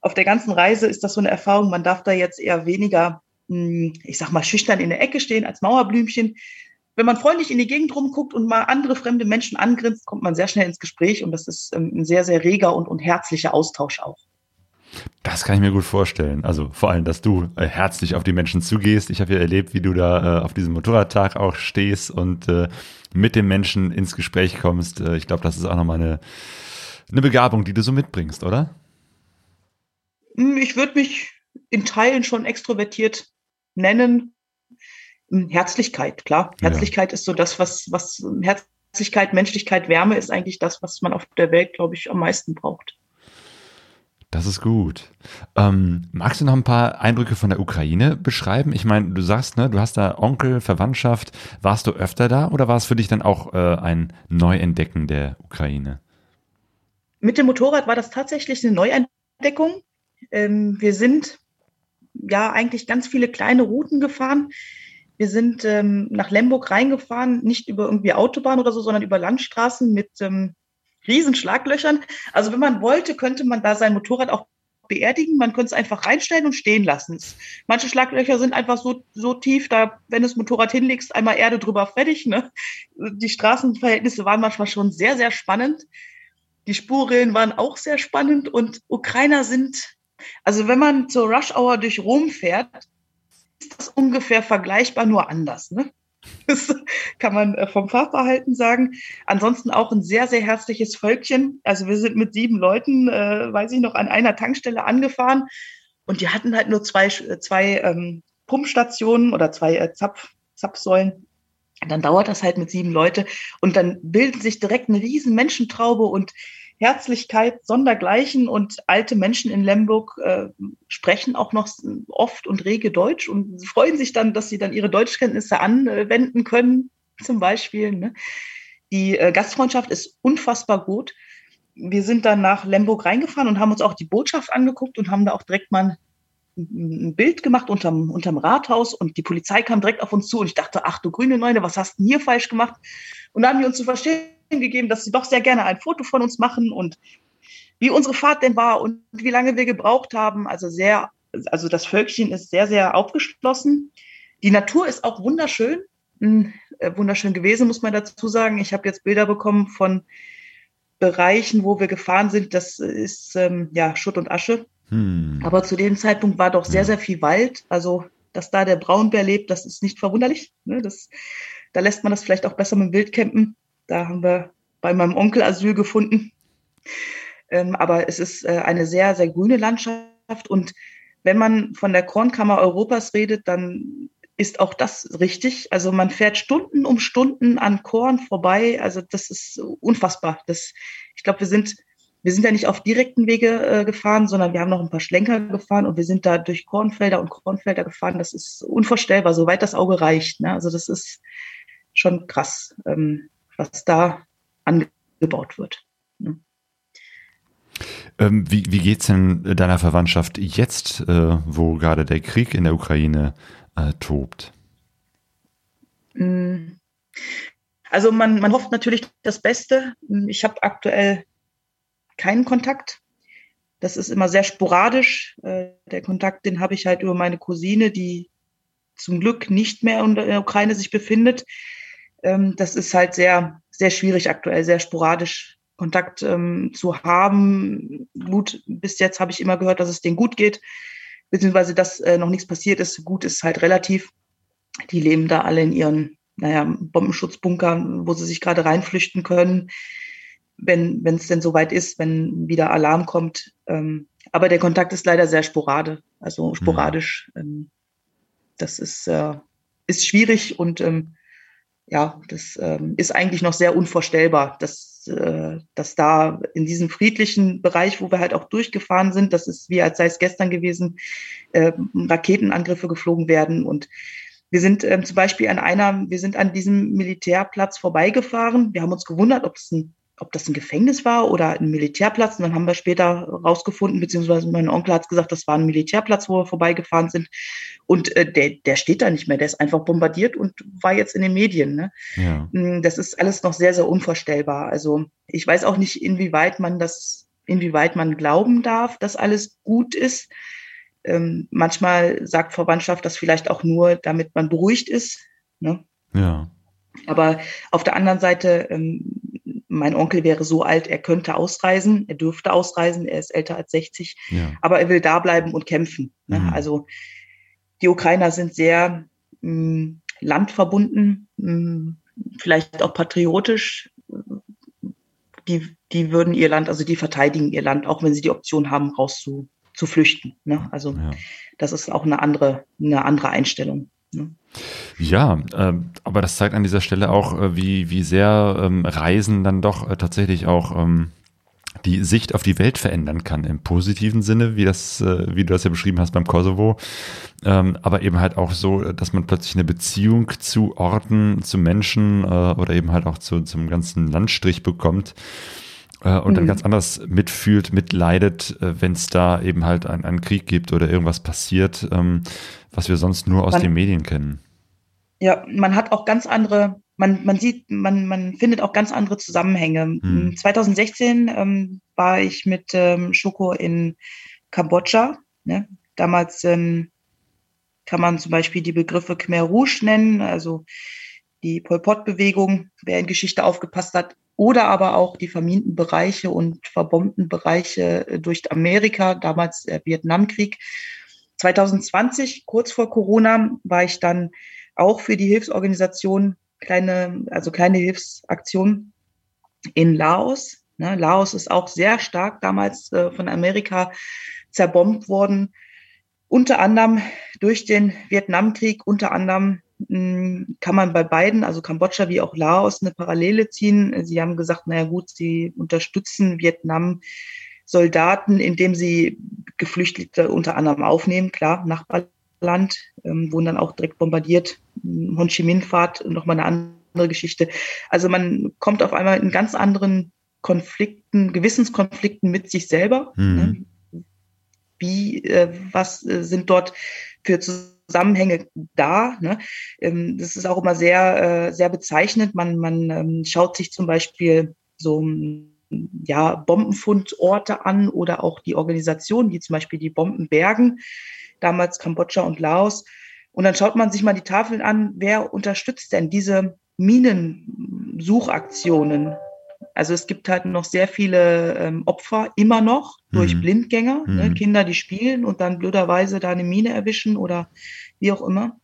auf der ganzen Reise ist das so eine Erfahrung, man darf da jetzt eher weniger, mh, hm, ich sag mal, schüchtern in der Ecke stehen als Mauerblümchen. Wenn man freundlich in die Gegend rumguckt und mal andere fremde Menschen angrinst, kommt man sehr schnell ins Gespräch und das ist ähm, ein sehr, sehr reger und, und herzlicher Austausch auch. Das kann ich mir gut vorstellen. Also vor allem, dass du äh, herzlich auf die Menschen zugehst. Ich habe ja erlebt, wie du da äh, auf diesem Motorradtag auch stehst und äh, mit den Menschen ins Gespräch kommst. Äh, ich glaube, das ist auch nochmal eine, eine Begabung, die du so mitbringst, oder? Hm, ich würde mich in Teilen schon extrovertiert nennen. Hm, Herzlichkeit, klar. Herzlichkeit ja. ist so das, was, was Herzlichkeit, Menschlichkeit, Wärme ist eigentlich das, was man auf der Welt, glaube ich, am meisten braucht. Das ist gut. Ähm, magst du noch ein paar Eindrücke von der Ukraine beschreiben? Ich meine, du sagst, ne, du hast da Onkel, Verwandtschaft. Warst du öfter da oder war es für dich dann auch äh, ein Neuentdecken der Ukraine? Mit dem Motorrad war das tatsächlich eine Neuentdeckung. Ähm, wir sind ja eigentlich ganz viele kleine Routen gefahren. Wir sind ähm, nach Lemburg reingefahren, nicht über irgendwie Autobahn oder so, sondern über Landstraßen mit ähm, riesen Schlaglöchern. Also wenn man wollte, könnte man da sein Motorrad auch beerdigen. Man könnte es einfach reinstellen und stehen lassen. Manche Schlaglöcher sind einfach so, so tief, da, wenn du das Motorrad hinlegst, einmal Erde drüber fertig. Ne? Die Straßenverhältnisse waren manchmal schon sehr, sehr spannend. Die Spurrillen waren auch sehr spannend und Ukrainer sind, also wenn man zur Rush Hour durch Rom fährt, das ungefähr vergleichbar, nur anders. Ne? Das kann man äh, vom Fahrverhalten sagen. Ansonsten auch ein sehr, sehr herzliches Völkchen. Also wir sind mit sieben Leuten, äh, weiß ich noch, an einer Tankstelle angefahren und die hatten halt nur zwei, zwei ähm, Pumpstationen oder zwei äh, Zapf, Zapfsäulen. dann dauert das halt mit sieben Leute und dann bildet sich direkt eine riesen Menschentraube und Herzlichkeit sondergleichen und alte Menschen in Lemberg äh, sprechen auch noch oft und rege Deutsch und freuen sich dann, dass sie dann ihre Deutschkenntnisse anwenden können, zum Beispiel. Ne? Die äh, Gastfreundschaft ist unfassbar gut. Wir sind dann nach Lemberg reingefahren und haben uns auch die Botschaft angeguckt und haben da auch direkt mal ein Bild gemacht unterm, unterm Rathaus und die Polizei kam direkt auf uns zu und ich dachte, ach du grüne Neune, was hast du denn hier falsch gemacht? Und da haben die uns zu verstehen gegeben, dass sie doch sehr gerne ein Foto von uns machen und wie unsere Fahrt denn war und wie lange wir gebraucht haben. Also sehr, also das Völkchen ist sehr, sehr aufgeschlossen. Die Natur ist auch wunderschön, hm, äh, wunderschön gewesen, muss man dazu sagen. Ich habe jetzt Bilder bekommen von Bereichen, wo wir gefahren sind. Das ist ähm, ja Schutt und Asche. Hm. Aber zu dem Zeitpunkt war doch sehr, sehr viel Wald. Also, dass da der Braunbär lebt, das ist nicht verwunderlich. Ne? Das, da lässt man das vielleicht auch besser mit dem Wild campen. Da haben wir bei meinem Onkel Asyl gefunden. Ähm, aber es ist äh, eine sehr, sehr grüne Landschaft. Und wenn man von der Kornkammer Europas redet, dann ist auch das richtig. Also man fährt Stunden um Stunden an Korn vorbei. Also das ist unfassbar. Das, ich glaube, wir sind, wir sind ja nicht auf direkten Wege äh, gefahren, sondern wir haben noch ein paar Schlenker gefahren und wir sind da durch Kornfelder und Kornfelder gefahren. Das ist unvorstellbar, soweit das Auge reicht. Ne? Also das ist schon krass. Ähm, was da angebaut wird. Ne? Ähm, wie wie geht es denn deiner Verwandtschaft jetzt, äh, wo gerade der Krieg in der Ukraine äh, tobt? Mm. Also man, man hofft natürlich das Beste. Ich habe aktuell keinen Kontakt. Das ist immer sehr sporadisch. Äh, der Kontakt, den habe ich halt über meine Cousine, die zum Glück nicht mehr in der Ukraine sich befindet ähm, das ist halt sehr, sehr schwierig aktuell, sehr sporadisch Kontakt ähm, zu haben. Gut, bis jetzt habe ich immer gehört, dass es denen gut geht, beziehungsweise dass äh, noch nichts passiert ist. Gut ist halt relativ. Die leben da alle in ihren, naja, Bombenschutzbunkern, wo sie sich gerade reinflüchten können, wenn es denn soweit ist, wenn wieder Alarm kommt. Ähm, aber der Kontakt ist leider sehr sporadisch, also sporadisch. Mhm. das ist, äh, ist schwierig und ähm, ja, das ähm, ist eigentlich noch sehr unvorstellbar, dass, äh, dass da in diesem friedlichen Bereich, wo wir halt auch durchgefahren sind, das ist wie als sei es gestern gewesen, äh, Raketenangriffe geflogen werden. Und wir sind ähm, zum Beispiel an einer, wir sind an diesem Militärplatz vorbeigefahren. Wir haben uns gewundert, ob es ein ob das ein Gefängnis war oder ein Militärplatz. Und dann haben wir später rausgefunden, beziehungsweise mein Onkel hat gesagt, das war ein Militärplatz, wo wir vorbeigefahren sind. Und äh, der, der steht da nicht mehr, der ist einfach bombardiert und war jetzt in den Medien. Ne? Ja. Mm, das ist alles noch sehr, sehr unvorstellbar. Also ich weiß auch nicht, inwieweit man das, inwieweit man glauben darf, dass alles gut ist. Ähm, manchmal sagt Verwandtschaft das vielleicht auch nur, damit man beruhigt ist. Ne? Ja. Aber auf der anderen Seite ähm, mein Onkel wäre so alt, er könnte ausreisen, er dürfte ausreisen, er ist älter als 60, ja. aber er will da bleiben und kämpfen. Ne? Mhm. Also die Ukrainer sind sehr mh, mm, landverbunden, mh, mm, vielleicht auch patriotisch. Die, die würden ihr Land, also die verteidigen ihr Land, auch wenn sie die Option haben, raus zu, zu flüchten. Ne? Also ja. das ist auch eine andere, eine andere Einstellung. Ne? Ja, äh, aber das zeigt an dieser Stelle auch, äh, wie, wie sehr ähm, Reisen dann doch äh, tatsächlich auch ähm, die Sicht auf die Welt verändern kann im positiven Sinne, wie das, äh, wie du das ja beschrieben hast beim Kosovo, ähm, aber eben halt auch so, dass man plötzlich eine Beziehung zu Orten, zu Menschen äh, oder eben halt auch zu, zum ganzen Landstrich bekommt, äh, und mhm. dann ganz anders mitfühlt, mitleidet, äh, wenn es da eben halt ein, einen Krieg gibt oder irgendwas passiert, ähm, was wir sonst nur aus man, den Medien kennen. Ja, man hat auch ganz andere, man, man sieht, man, man findet auch ganz andere Zusammenhänge. Mhm. 2016 ähm, war ich mit ähm, Schoko in Kambodscha. Ne? Damals ähm, kann man zum Beispiel die Begriffe Khmer Rouge nennen, also die Pol Pot-Bewegung, wer in Geschichte aufgepasst hat, oder aber auch die verminten Bereiche und verbombten Bereiche äh, durch Amerika, damals der Vietnamkrieg. 2020, kurz vor Corona, war ich dann auch für die Hilfsorganisation kleine, also kleine Hilfsaktion in Laos. Ne, Laos ist auch sehr stark damals äh, von Amerika zerbombt worden. Unter anderem durch den Vietnamkrieg, unter anderem kann man bei beiden, also Kambodscha wie auch Laos, eine Parallele ziehen. Sie haben gesagt, naja gut, sie unterstützen Vietnam Soldaten, indem sie Geflüchtete unter anderem aufnehmen, klar, Nachbarland, ähm, wurden dann auch direkt bombardiert. Hm, Ho Chi Minh-Fahrt, nochmal eine andere Geschichte. Also man kommt auf einmal in ganz anderen Konflikten, Gewissenskonflikten mit sich selber. Mhm. Ne? Wie, äh, was äh, sind dort für Zusammenhänge da. Ne? Ähm, das ist auch immer sehr, äh, sehr bezeichnend. Man, man ähm, schaut sich zum Beispiel so ja, Bombenfundorte an oder auch die Organisationen, wie zum Beispiel die Bombenbergen, damals Kambodscha und Laos. Und dann schaut man sich mal die Tafeln an, wer unterstützt denn diese Minensuchaktionen? Also es gibt halt noch sehr viele ähm, Opfer immer noch durch mhm. Blindgänger, ne? mhm. Kinder, die spielen und dann blöderweise da eine Mine erwischen oder wie auch immer.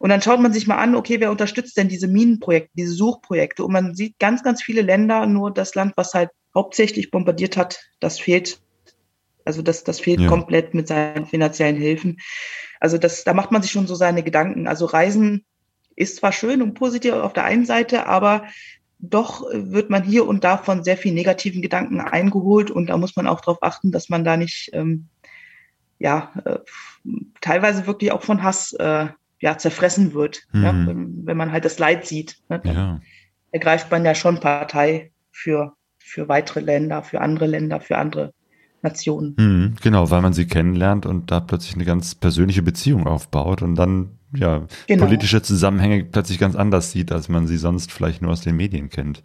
Und dann schaut man sich mal an, okay, wer unterstützt denn diese Minenprojekte, diese Suchprojekte? Und man sieht ganz, ganz viele Länder, nur das Land, was halt hauptsächlich bombardiert hat, das fehlt. Also das, das fehlt ja. komplett mit seinen finanziellen Hilfen. Also das, da macht man sich schon so seine Gedanken. Also Reisen ist zwar schön und positiv auf der einen Seite, aber doch wird man hier und da von sehr vielen negativen Gedanken eingeholt und da muss man auch darauf achten, dass man da nicht ähm, ja äh, teilweise wirklich auch von Hass äh, ja zerfressen wird, mhm. ja, wenn, wenn, man halt das Leid sieht. Ne, ja. ergreift man ja schon Partei für für weitere Länder, für andere Länder, für andere Nationen. Mhm, genau, weil man sie kennenlernt und da plötzlich eine ganz persönliche Beziehung aufbaut und dann ja, genau. politische Zusammenhänge plötzlich ganz anders sieht, als man sie sonst vielleicht nur aus den Medien kennt.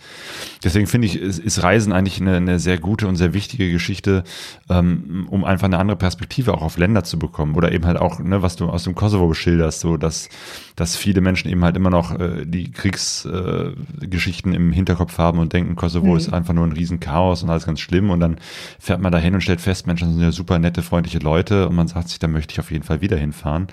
Deswegen finde ich, ist, ist Reisen eigentlich eine, eine, sehr gute und sehr wichtige Geschichte, ähm, um einfach eine andere Perspektive auch auf Länder zu bekommen. Oder eben halt auch, ne, was du aus dem Kosovo beschilderst, so dass, dass viele Menschen eben halt immer noch äh, die Kriegsgeschichten äh, im Hinterkopf haben und denken, Kosovo mhm. ist einfach nur ein Riesenchaos und alles ganz schlimm. Und dann fährt man da hin und stellt fest, Menschen sind ja super nette, freundliche Leute und man sagt sich, da möchte ich auf jeden Fall wieder hinfahren.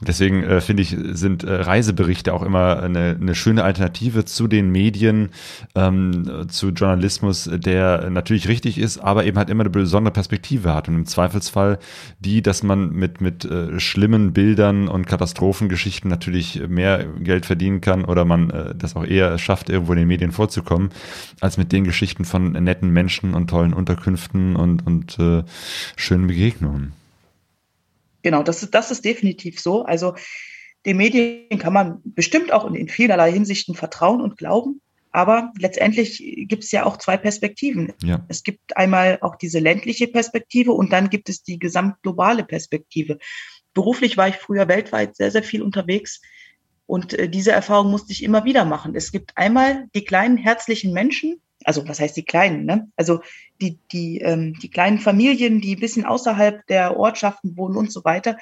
Deswegen äh, finde ich, sind äh, Reiseberichte auch immer eine, eine schöne Alternative zu den Medien, ähm, zu Journalismus, der natürlich richtig ist, aber eben halt immer eine besondere Perspektive hat. Und im Zweifelsfall die, dass man mit, mit äh, schlimmen Bildern und Katastrophengeschichten natürlich mehr Geld verdienen kann oder man äh, das auch eher schafft, irgendwo in den Medien vorzukommen, als mit den Geschichten von netten Menschen und tollen Unterkünften und, und äh, schönen Begegnungen. Genau, das ist, das ist definitiv so. Also den Medien kann man bestimmt auch in, in vielerlei Hinsichten vertrauen und glauben. Aber letztendlich gibt es ja auch zwei Perspektiven. Ja. Es gibt einmal auch diese ländliche Perspektive und dann gibt es die gesamtglobale Perspektive. Beruflich war ich früher weltweit sehr, sehr viel unterwegs und äh, diese Erfahrung musste ich immer wieder machen. Es gibt einmal die kleinen herzlichen Menschen, also was heißt die kleinen, ne? Also die, die, ähm, die kleinen Familien, die ein bisschen außerhalb der Ortschaften wohnen und so weiter.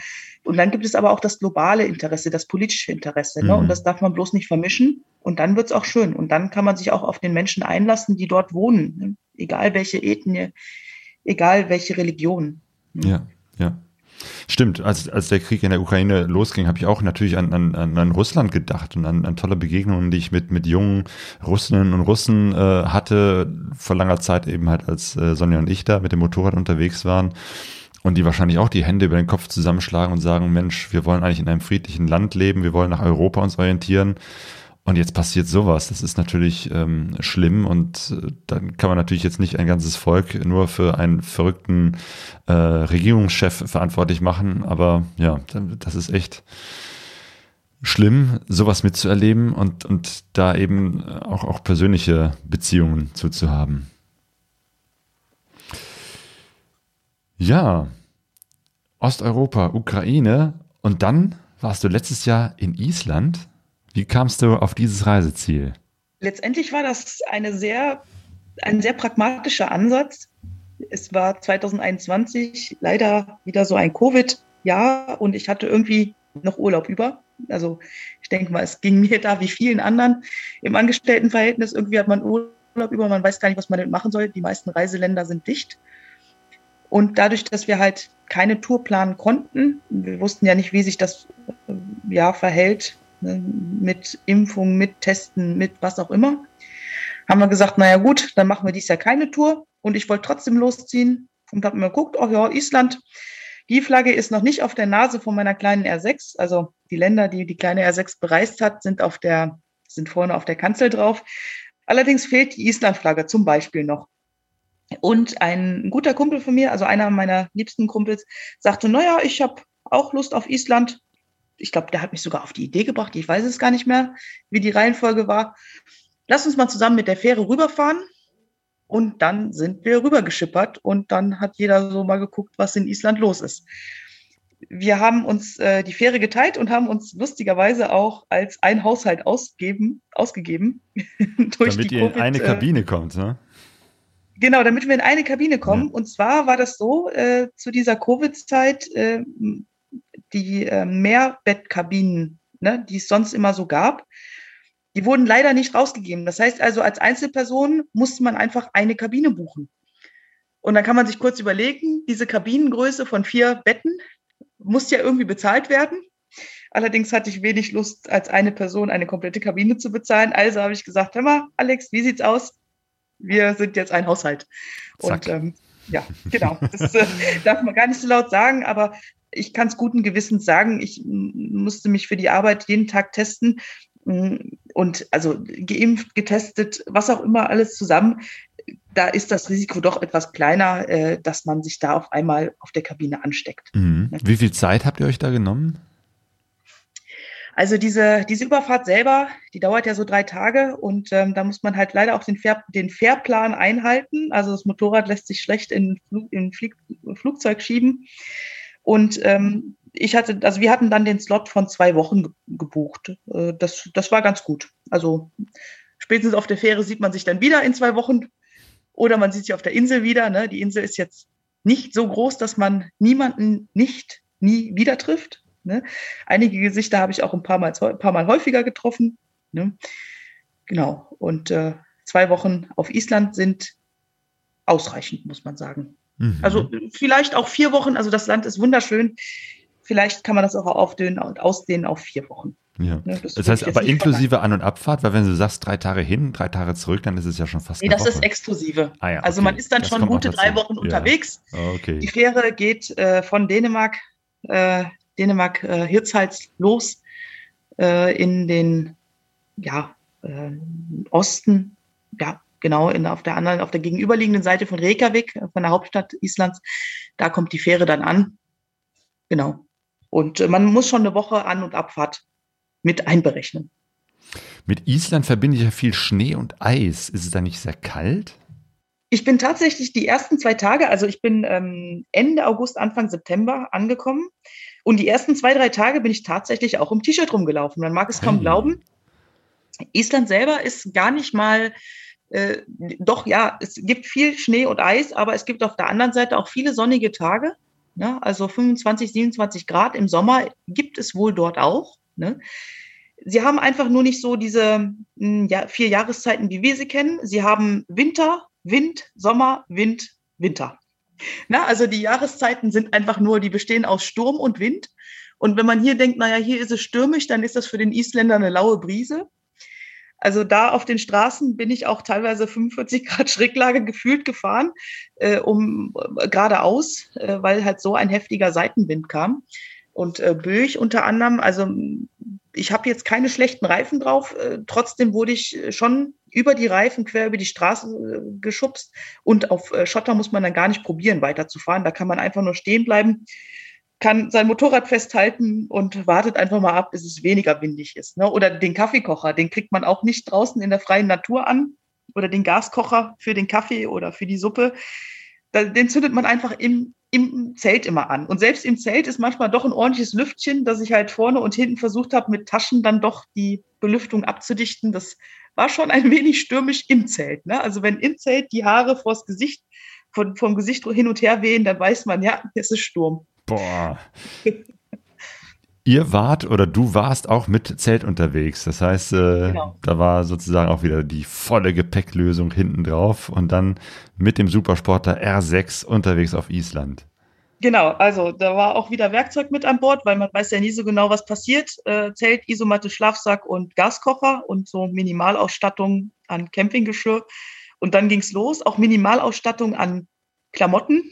Und dann gibt es aber auch das globale Interesse, das politische Interesse. Ne? Und mhm. das darf man bloß nicht vermischen. Und dann wird's auch schön. Und dann kann man sich auch auf den Menschen einlassen, die dort wohnen. Ne? Egal welche Ethnie, egal welche Religion. Ne? Ja, ja. Stimmt, als, als der Krieg in der Ukraine losging, habe ich auch natürlich an, an, an Russland gedacht und an, an tolle Begegnungen, die ich mit, mit jungen Russinnen und Russen äh, hatte, vor langer Zeit eben halt, als äh, Sonja und ich da mit dem Motorrad unterwegs waren. Und die wahrscheinlich auch die Hände über den Kopf zusammenschlagen und sagen, Mensch, wir wollen eigentlich in einem friedlichen Land leben, wir wollen nach Europa uns orientieren. Und jetzt passiert sowas. Das ist natürlich ähm, schlimm und äh, dann kann man natürlich jetzt nicht ein ganzes Volk nur für einen verrückten äh, Regierungschef verantwortlich machen. Aber ja, das ist echt schlimm, sowas mitzuerleben und, und da eben auch, auch persönliche Beziehungen zuzuhaben. Ja, Osteuropa, Ukraine und dann warst du letztes Jahr in Island. Wie kamst du auf dieses Reiseziel? Letztendlich war das eine sehr, ein sehr pragmatischer Ansatz. Es war 2021 leider wieder so ein Covid-Jahr und ich hatte irgendwie noch Urlaub über. Also ich denke mal, es ging mir da wie vielen anderen im Angestelltenverhältnis. Irgendwie hat man Urlaub über, man weiß gar nicht, was man damit machen soll. Die meisten Reiseländer sind dicht. Und dadurch, dass wir halt keine Tour planen konnten, wir wussten ja nicht, wie sich das äh, Jahr verhält, mit Impfung, mit Testen, mit was auch immer, haben wir gesagt, naja gut, dann machen wir dies Jahr keine Tour. Und ich wollte trotzdem losziehen und habe mir geguckt, oh ja, Island, die Flagge ist noch nicht auf der Nase von meiner kleinen R6. Also die Länder, die die kleine R6 bereist hat, sind auf der, sind vorne auf der Kanzel drauf. Allerdings fehlt die Island-Flagge zum Beispiel noch. Und ein guter Kumpel von mir, also einer meiner liebsten Kumpels, sagte, naja, ich habe auch Lust auf Island. Ich glaube, der hat mich sogar auf die Idee gebracht. Ich weiß es gar nicht mehr, wie die Reihenfolge war. Lass uns mal zusammen mit der Fähre rüberfahren. Und dann sind wir rübergeschippert und dann hat jeder so mal geguckt, was in Island los ist. Wir haben uns äh, die Fähre geteilt und haben uns lustigerweise auch als ein Haushalt ausgeben, ausgegeben. durch Damit die ihr in eine äh, Kabine kommt, ne? Genau, damit wir in eine Kabine kommen. Ja. Und zwar war das so, äh, zu dieser Covid-Zeit, äh, die äh, Mehrbettkabinen, ne, die es sonst immer so gab, die wurden leider nicht rausgegeben. Das heißt also, als Einzelperson musste man einfach eine Kabine buchen. Und dann kann man sich kurz überlegen, diese Kabinengröße von vier Betten muss ja irgendwie bezahlt werden. Allerdings hatte ich wenig Lust, als eine Person eine komplette Kabine zu bezahlen. Also habe ich gesagt, hör mal, Alex, wie sieht's aus? Wir sind jetzt ein Haushalt. Zack. Und ähm, ja, genau. Das äh, darf man gar nicht so laut sagen, aber ich kann es guten Gewissens sagen. Ich musste mich für die Arbeit jeden Tag testen und also geimpft, getestet, was auch immer alles zusammen, da ist das Risiko doch etwas kleiner, äh, dass man sich da auf einmal auf der Kabine ansteckt. Mhm. Wie viel Zeit habt ihr euch da genommen? Also diese, diese Überfahrt selber, die dauert ja so drei Tage und ähm, da muss man halt leider auch den, Fair, den Fairplan einhalten. Also das Motorrad lässt sich schlecht in, Flug, in Flieg, Flugzeug schieben. Und ähm, ich hatte, also wir hatten dann den Slot von zwei Wochen gebucht. Äh, das, das war ganz gut. Also spätestens auf der Fähre sieht man sich dann wieder in zwei Wochen oder man sieht sich auf der Insel wieder. Ne? Die Insel ist jetzt nicht so groß, dass man niemanden nicht nie wieder trifft. Ne? Einige Gesichter habe ich auch ein paar Mal, ein paar Mal häufiger getroffen. Ne? Genau. Und äh, zwei Wochen auf Island sind ausreichend, muss man sagen. Mhm. Also vielleicht auch vier Wochen. Also das Land ist wunderschön. Vielleicht kann man das auch aufdehnen und ausdehnen auf vier Wochen. Ja. Ne, das, das heißt aber inklusive An- und Abfahrt, weil wenn du sagst drei Tage hin, drei Tage zurück, dann ist es ja schon fast. Nee, das Woche. ist exklusive. Ah, ja, also okay. man ist dann das schon gute drei Wochen ja. unterwegs. Okay. Die Fähre geht äh, von Dänemark, äh, Dänemark äh, Hirtshals los äh, in den ja, äh, Osten, ja, genau, in, auf der anderen, auf der gegenüberliegenden Seite von Reykjavik, von der Hauptstadt Islands. Da kommt die Fähre dann an. Genau. Und äh, man muss schon eine Woche An- und Abfahrt mit einberechnen. Mit Island verbinde ich ja viel Schnee und Eis. Ist es da nicht sehr kalt? Ich bin tatsächlich die ersten zwei Tage, also ich bin ähm, Ende August, Anfang September angekommen. Und die ersten zwei, drei Tage bin ich tatsächlich auch im T-Shirt rumgelaufen. Man mag es kaum hey. glauben. Island selber ist gar nicht mal, äh, doch ja, es gibt viel Schnee und Eis, aber es gibt auf der anderen Seite auch viele sonnige Tage. Ja, also 25, 27 Grad im Sommer gibt es wohl dort auch. Ne? Sie haben einfach nur nicht so diese hm, ja, vier Jahreszeiten, wie wir sie kennen. Sie haben Winter, Wind, Sommer, Wind, Winter. Na, also die Jahreszeiten sind einfach nur, die bestehen aus Sturm und Wind. Und wenn man hier denkt, naja, hier ist es stürmisch, dann ist das für den Isländer eine laue Brise. Also da auf den Straßen bin ich auch teilweise 45 Grad Schräglage gefühlt gefahren, äh, um äh, geradeaus, äh, weil halt so ein heftiger Seitenwind kam. Und äh, Böch unter anderem, also ich habe jetzt keine schlechten Reifen drauf, äh, trotzdem wurde ich äh, schon über die Reifen quer über die Straße äh, geschubst und auf äh, Schotter muss man dann gar nicht probieren weiterzufahren. Da kann man einfach nur stehen bleiben kann sein Motorrad festhalten und wartet einfach mal ab, bis es weniger windig ist. Ne? Oder den Kaffeekocher, den kriegt man auch nicht draußen in der freien Natur an. Oder den Gaskocher für den Kaffee oder für die Suppe. Den zündet man einfach im, im Zelt immer an. Und selbst im Zelt ist manchmal doch ein ordentliches Lüftchen, dass ich halt vorne und hinten versucht habe, mit Taschen dann doch die Belüftung abzudichten. Das war schon ein wenig stürmisch im Zelt. Ne? Also wenn im Zelt die Haare vors Gesicht, von, vom Gesicht hin und her wehen, dann weiß man, ja, es ist Sturm. Boah. Ihr wart oder du warst auch mit Zelt unterwegs. Das heißt, äh, genau. da war sozusagen auch wieder die volle Gepäcklösung hinten drauf und dann mit dem Supersporter R6 unterwegs auf Island. Genau, also da war auch wieder Werkzeug mit an Bord, weil man weiß ja nie so genau, was passiert. Äh, Zelt, Isomatte, Schlafsack und Gaskocher und so Minimalausstattung an Campinggeschirr. Und dann ging's los, auch Minimalausstattung an Klamotten,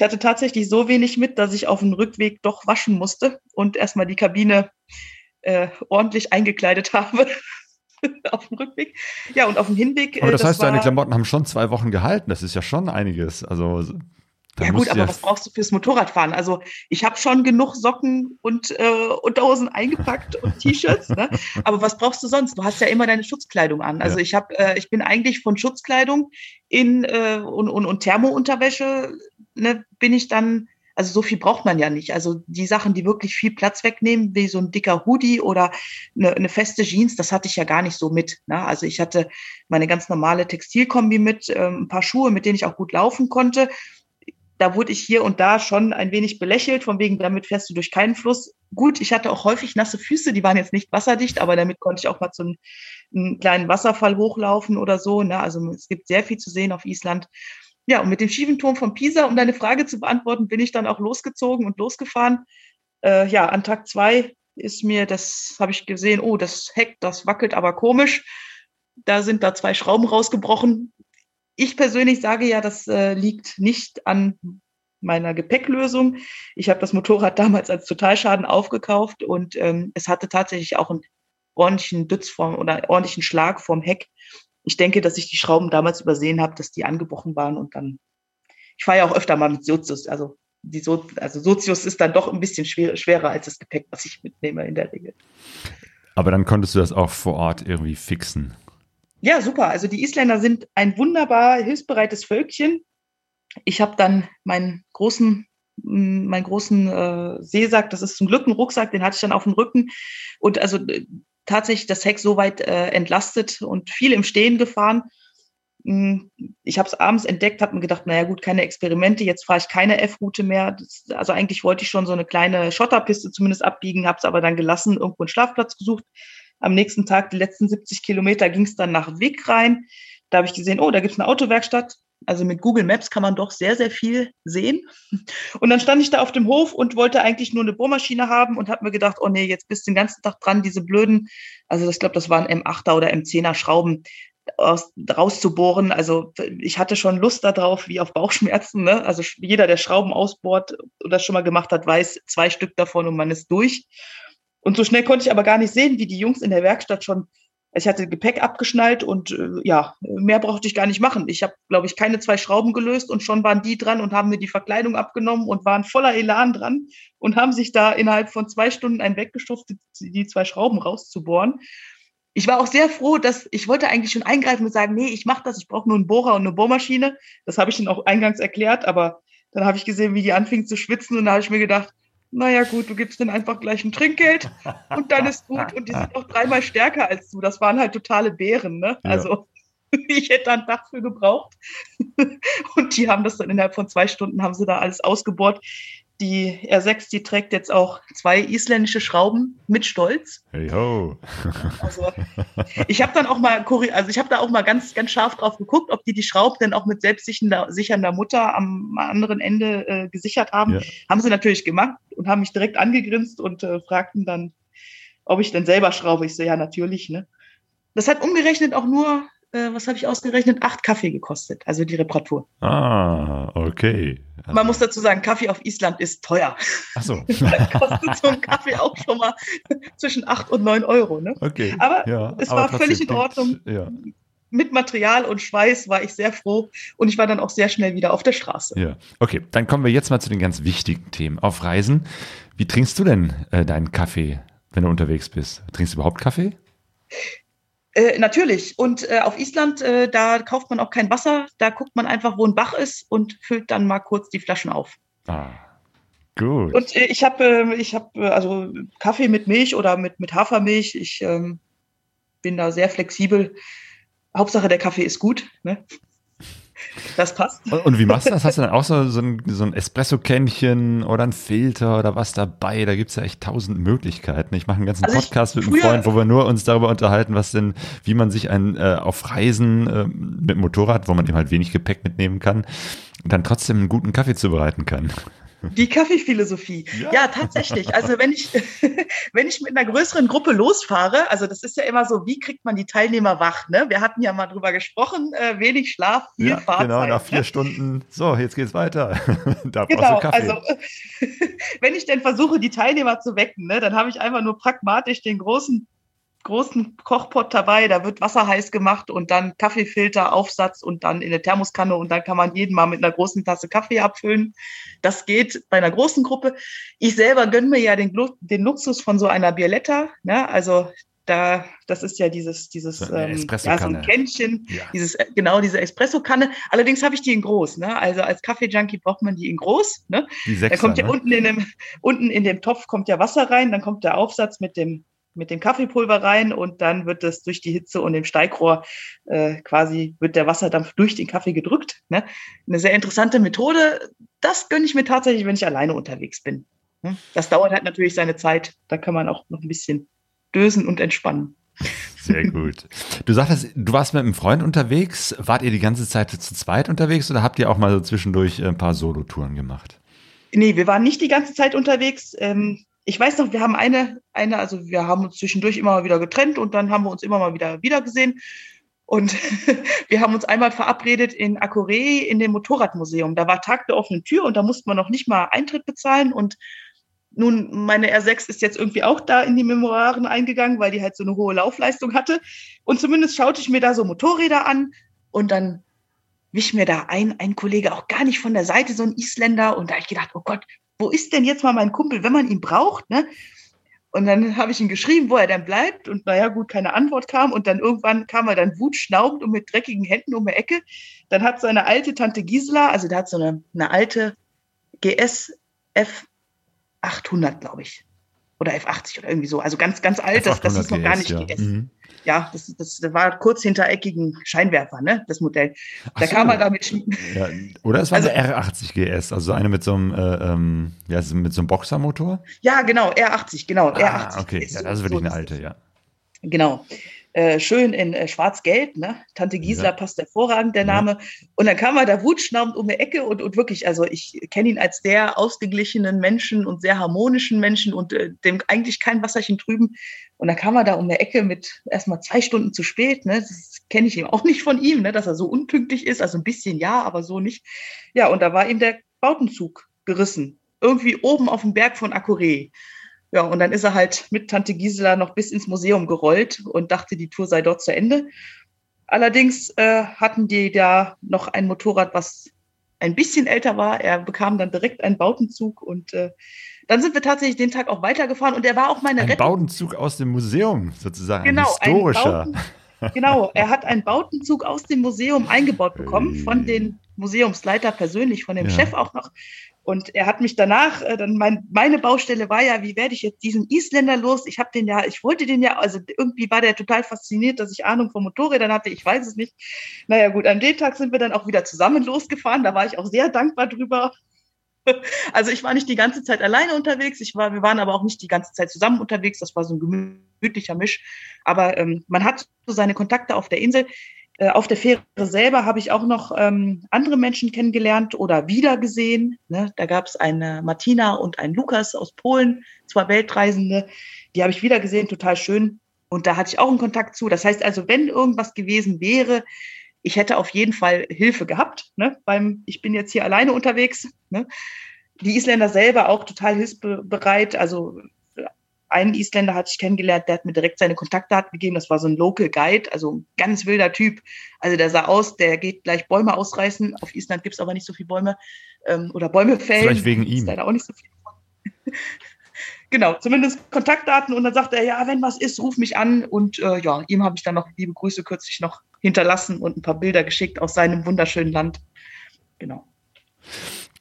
ich hatte tatsächlich so wenig mit, dass ich auf dem Rückweg doch waschen musste und erstmal die Kabine äh, ordentlich eingekleidet habe. auf dem Rückweg. Ja, und auf dem Hinweg. Aber das, äh, das heißt, deine Klamotten haben schon zwei Wochen gehalten. Das ist ja schon einiges. Also ja gut, aber was brauchst du fürs Motorradfahren? Also ich habe schon genug Socken und äh, Unterhosen eingepackt und T-Shirts, ne? aber was brauchst du sonst? Du hast ja immer deine Schutzkleidung an. Also ja. ich habe, äh, ich bin eigentlich von Schutzkleidung in äh, und, und, und Thermounterwäsche ne, bin ich dann, also so viel braucht man ja nicht. Also die Sachen, die wirklich viel Platz wegnehmen, wie so ein dicker Hoodie oder eine, eine feste Jeans, das hatte ich ja gar nicht so mit. Ne? Also ich hatte meine ganz normale Textilkombi mit, ähm, ein paar Schuhe, mit denen ich auch gut laufen konnte da wurde ich hier und da schon ein wenig belächelt, von wegen, damit fährst du durch keinen Fluss. Gut, ich hatte auch häufig nasse Füße, die waren jetzt nicht wasserdicht, aber damit konnte ich auch mal zu einem, kleinen Wasserfall hochlaufen oder so. Ne? Also es gibt sehr viel zu sehen auf Island. Ja, und mit dem schiefen Turm von Pisa, um deine Frage zu beantworten, bin ich dann auch losgezogen und losgefahren. Äh, ja, an Tag zwei ist mir, das habe ich gesehen, oh, das Heck, das wackelt aber komisch. Da sind da zwei Schrauben rausgebrochen ich persönlich sage ja, das äh, liegt nicht an meiner Gepäcklösung. Ich habe das Motorrad damals als Totalschaden aufgekauft und ähm, es hatte tatsächlich auch einen ordentlichen Dütz vom oder ordentlichen Schlag vom Heck. Ich denke, dass ich die Schrauben damals übersehen habe, dass die angebrochen waren und dann. Ich fahre ja auch öfter mal mit Sozius, also die so also Sozius ist dann doch ein bisschen schwer, schwerer als das Gepäck, was ich mitnehme in der Regel. Aber dann konntest du das auch vor Ort irgendwie fixen. Ja, super. Also die Isländer sind ein wunderbar hilfsbereites Völkchen. Ich habe dann meinen großen meinen großen äh, Seesack, das ist zum Glück ein Rucksack, den hatte ich dann auf dem Rücken und also äh, tatsächlich das Heck soweit äh, entlastet und viel im Stehen gefahren. Hm, ich habe es abends entdeckt, habe mir gedacht, naja gut, keine Experimente, jetzt fahre ich keine F-Route mehr. Das, also eigentlich wollte ich schon so eine kleine Schotterpiste zumindest abbiegen, habe es aber dann gelassen, irgendwo einen Schlafplatz gesucht, am nächsten Tag, die letzten 70 Kilometer, ging es dann nach Wick rein. Da habe ich gesehen, oh, da gibt es eine Autowerkstatt. Also mit Google Maps kann man doch sehr, sehr viel sehen. Und dann stand ich da auf dem Hof und wollte eigentlich nur eine Bohrmaschine haben und habe mir gedacht, oh nee, jetzt bist du den ganzen Tag dran, diese blöden, also ich glaube, das waren M8er oder M10er Schrauben aus, rauszubohren. Also ich hatte schon Lust darauf, wie auf Bauchschmerzen. Ne? Also jeder, der Schrauben ausbohrt oder das schon mal gemacht hat, weiß, zwei Stück davon und man ist durch. Und so schnell konnte ich aber gar nicht sehen, wie die Jungs in der Werkstatt schon, ich hatte Gepäck abgeschnallt und äh, ja, mehr brauchte ich gar nicht machen. Ich habe, glaube ich, keine zwei Schrauben gelöst und schon waren die dran und haben mir die Verkleidung abgenommen und waren voller Elan dran und haben sich da innerhalb von zwei Stunden einen weggeschuftet, die zwei Schrauben rauszubohren. Ich war auch sehr froh, dass ich wollte eigentlich schon eingreifen und sagen, nee, ich mache das, ich brauche nur einen Bohrer und eine Bohrmaschine. Das habe ich ihnen auch eingangs erklärt, aber dann habe ich gesehen, wie die anfingen zu schwitzen und da habe ich mir gedacht, naja gut, du gibst denen einfach gleich ein Trinkgeld und dann ist gut. Und die sind auch dreimal stärker als du. Das waren halt totale Bären, ne? Ja. Also ich hätte einen Tag für gebraucht. Und die haben das dann innerhalb von zwei Stunden, haben sie da alles ausgebohrt. Die R6, die trägt jetzt auch zwei isländische Schrauben mit Stolz. Hey ho. Also, ich habe dann auch mal, also ich habe da auch mal ganz, ganz scharf drauf geguckt, ob die die Schraube denn auch mit selbstsichernder Mutter am anderen Ende äh, gesichert haben. Ja. Haben sie natürlich gemacht und haben mich direkt angegrinst und äh, fragten dann, ob ich denn selber schraube. Ich so, ja, natürlich. Ne? Das hat umgerechnet auch nur äh, was habe ich ausgerechnet? Acht Kaffee gekostet, also die Reparatur. Ah, okay. Also Man muss dazu sagen, Kaffee auf Island ist teuer. Ach so. kostet so ein Kaffee auch schon mal zwischen acht und neun Euro. Ne? Okay. Aber ja, es aber war völlig in Ordnung. Ja. Mit Material und Schweiß war ich sehr froh und ich war dann auch sehr schnell wieder auf der Straße. Ja, okay. Dann kommen wir jetzt mal zu den ganz wichtigen Themen. Auf Reisen, wie trinkst du denn äh, deinen Kaffee, wenn du unterwegs bist? Trinkst du überhaupt Kaffee? Äh, natürlich. Und äh, auf Island, äh, da kauft man auch kein Wasser. Da guckt man einfach, wo ein Bach ist und füllt dann mal kurz die Flaschen auf. Ah, gut. Und äh, ich habe äh, ich hab, äh, also Kaffee mit Milch oder mit, mit Hafermilch. Ich ähm, bin da sehr flexibel. Hauptsache, der Kaffee ist gut. Ne? Das passt. Und, und, wie machst du das? Hast du dann auch so, so ein, so ein Espresso-Kännchen oder ein Filter oder was dabei? Da gibt es ja echt tausend Möglichkeiten. Ich mache einen ganzen also Podcast mit einem Freund, wo wir nur uns darüber unterhalten, was denn, wie man sich ein, äh, auf Reisen äh, mit Motorrad, wo man eben halt wenig Gepäck mitnehmen kann, dann trotzdem einen guten Kaffee zubereiten kann. Die Kaffeephilosophie. Ja. ja, tatsächlich. Also wenn ich, wenn ich mit einer größeren Gruppe losfahre, also das ist ja immer so, wie kriegt man die Teilnehmer wach? Ne? Wir hatten ja mal drüber gesprochen, äh, wenig Schlaf, viel ja, Fahrzeit. Genau, nach vier ne? Stunden, so, jetzt geht's weiter. da genau, also wenn ich denn versuche, die Teilnehmer zu wecken, ne, dann habe ich einfach nur pragmatisch den großen großen Kochpot dabei, da wird Wasser heiß gemacht und dann Kaffeefilter, Aufsatz und dann in eine Thermoskanne und dann kann man jeden Mal mit einer großen Tasse Kaffee abfüllen. Das geht bei einer großen Gruppe. Ich selber gönne mir ja den, den Luxus von so einer Bialetta, ne? also da, das ist ja dieses, dieses, so, ähm, ja, so ein Kännchen, ja. dieses, äh, genau, diese Espressokanne. Allerdings habe ich die in groß, ne? Also als Kaffee-Junkie braucht man die in groß, ne? Die Sechser, da kommt ja ne? unten in dem, unten in dem Topf kommt ja Wasser rein, dann kommt der Aufsatz mit dem, mit dem Kaffeepulver rein und dann wird es durch die Hitze und dem Steigrohr äh, quasi wird der Wasserdampf durch den Kaffee gedrückt. Ne? Eine sehr interessante Methode. Das gönne ich mir tatsächlich, wenn ich alleine unterwegs bin. Ne? Das dauert halt natürlich seine Zeit. Da kann man auch noch ein bisschen dösen und entspannen. Sehr gut. Du sagtest, du warst mit einem Freund unterwegs. Wart ihr die ganze Zeit zu zweit unterwegs oder habt ihr auch mal so zwischendurch ein paar Solotouren gemacht? Nee, wir waren nicht die ganze Zeit unterwegs. Ähm, ich weiß noch, wir haben eine, eine, also wir haben uns zwischendurch immer wieder getrennt und dann haben wir uns immer mal wieder wiedergesehen. Und wir haben uns einmal verabredet in Akure in dem Motorradmuseum. Da war Tag der offenen Tür und da musste man noch nicht mal Eintritt bezahlen. Und nun, meine R6 ist jetzt irgendwie auch da in die Memoiren eingegangen, weil die halt so eine hohe Laufleistung hatte. Und zumindest schaute ich mir da so Motorräder an und dann wich mir da ein, ein Kollege auch gar nicht von der Seite, so ein Isländer. Und da habe ich gedacht, oh Gott, wo ist denn jetzt mal mein Kumpel, wenn man ihn braucht, ne? Und dann habe ich ihn geschrieben, wo er dann bleibt. Und naja, gut, keine Antwort kam. Und dann irgendwann kam er dann wutschnaubend und mit dreckigen Händen um die Ecke. Dann hat seine alte Tante Gisela, also der hat so eine, eine alte GS F 800, glaube ich. Oder F80 oder irgendwie so. Also ganz, ganz alt. Das, das ist noch gar nicht ja. GS. Mhm ja, das, das war kurz hintereckigen Scheinwerfer, ne, das Modell. Da so. kam man damit. Ja, oder es war also, eine R80 GS, also eine mit so einem, äh, ähm, ja, mit so einem Boxermotor? Ja, genau, R80, genau, ah, R80. Okay, ja, das ist wirklich so, eine alte, ja. Genau. Äh, schön in äh, Schwarz-Gelb, ne? Tante Gisela ja. passt hervorragend, der Name. Ja. Und dann kam er da wutschnaubend um die Ecke und, und wirklich, also ich kenne ihn als sehr ausgeglichenen Menschen und sehr harmonischen Menschen und äh, dem eigentlich kein Wasserchen trüben. Und dann kam er da um die Ecke mit erstmal zwei Stunden zu spät, ne? Das kenne ich ihm auch nicht von ihm, ne? Dass er so unpünktlich ist, also ein bisschen ja, aber so nicht. Ja, und da war ihm der Bautenzug gerissen. Irgendwie oben auf dem Berg von Akure. Ja, und dann ist er halt mit Tante Gisela noch bis ins Museum gerollt und dachte, die Tour sei dort zu Ende. Allerdings äh, hatten die da noch ein Motorrad, was ein bisschen älter war. Er bekam dann direkt einen Bautenzug und äh, dann sind wir tatsächlich den Tag auch weitergefahren und er war auch meine ein Rettung. Bautenzug aus dem Museum sozusagen, genau, ein historischer. Ein Bauten, genau, er hat einen Bautenzug aus dem Museum eingebaut bekommen von den Museumsleiter persönlich, von dem ja. Chef auch noch. Und er hat mich danach, äh, dann mein, meine Baustelle war ja, wie werde ich jetzt diesen Isländer los? Ich habe den ja, ich wollte den ja, also irgendwie war der total fasziniert, dass ich Ahnung von Motorrädern hatte. Ich weiß es nicht. Naja, gut, an dem Tag sind wir dann auch wieder zusammen losgefahren. Da war ich auch sehr dankbar drüber. Also ich war nicht die ganze Zeit alleine unterwegs. Ich war, wir waren aber auch nicht die ganze Zeit zusammen unterwegs. Das war so ein gemütlicher Misch. Aber ähm, man hat so seine Kontakte auf der Insel. Äh, auf der Fähre selber habe ich auch noch ähm, andere Menschen kennengelernt oder wiedergesehen. Ne? Da gab es eine Martina und einen Lukas aus Polen, zwei Weltreisende. Die habe ich wiedergesehen, total schön. Und da hatte ich auch einen Kontakt zu. Das heißt also, wenn irgendwas gewesen wäre, ich hätte auf jeden Fall Hilfe gehabt. Ne? Beim, ich bin jetzt hier alleine unterwegs. Ne? Die Isländer selber auch total hilfsbereit. Also einen Isländer hatte ich kennengelernt, der hat mir direkt seine Kontaktdaten gegeben. Das war so ein Local Guide, also ein ganz wilder Typ. Also der sah aus, der geht gleich Bäume ausreißen. Auf Island gibt es aber nicht so viele Bäume. Ähm, oder Bäume fällen. Vielleicht wegen ihm. Ist leider auch nicht so viel. genau, zumindest Kontaktdaten. Und dann sagt er, ja, wenn was ist, ruf mich an. Und äh, ja, ihm habe ich dann noch liebe Grüße kürzlich noch hinterlassen und ein paar Bilder geschickt aus seinem wunderschönen Land. Genau.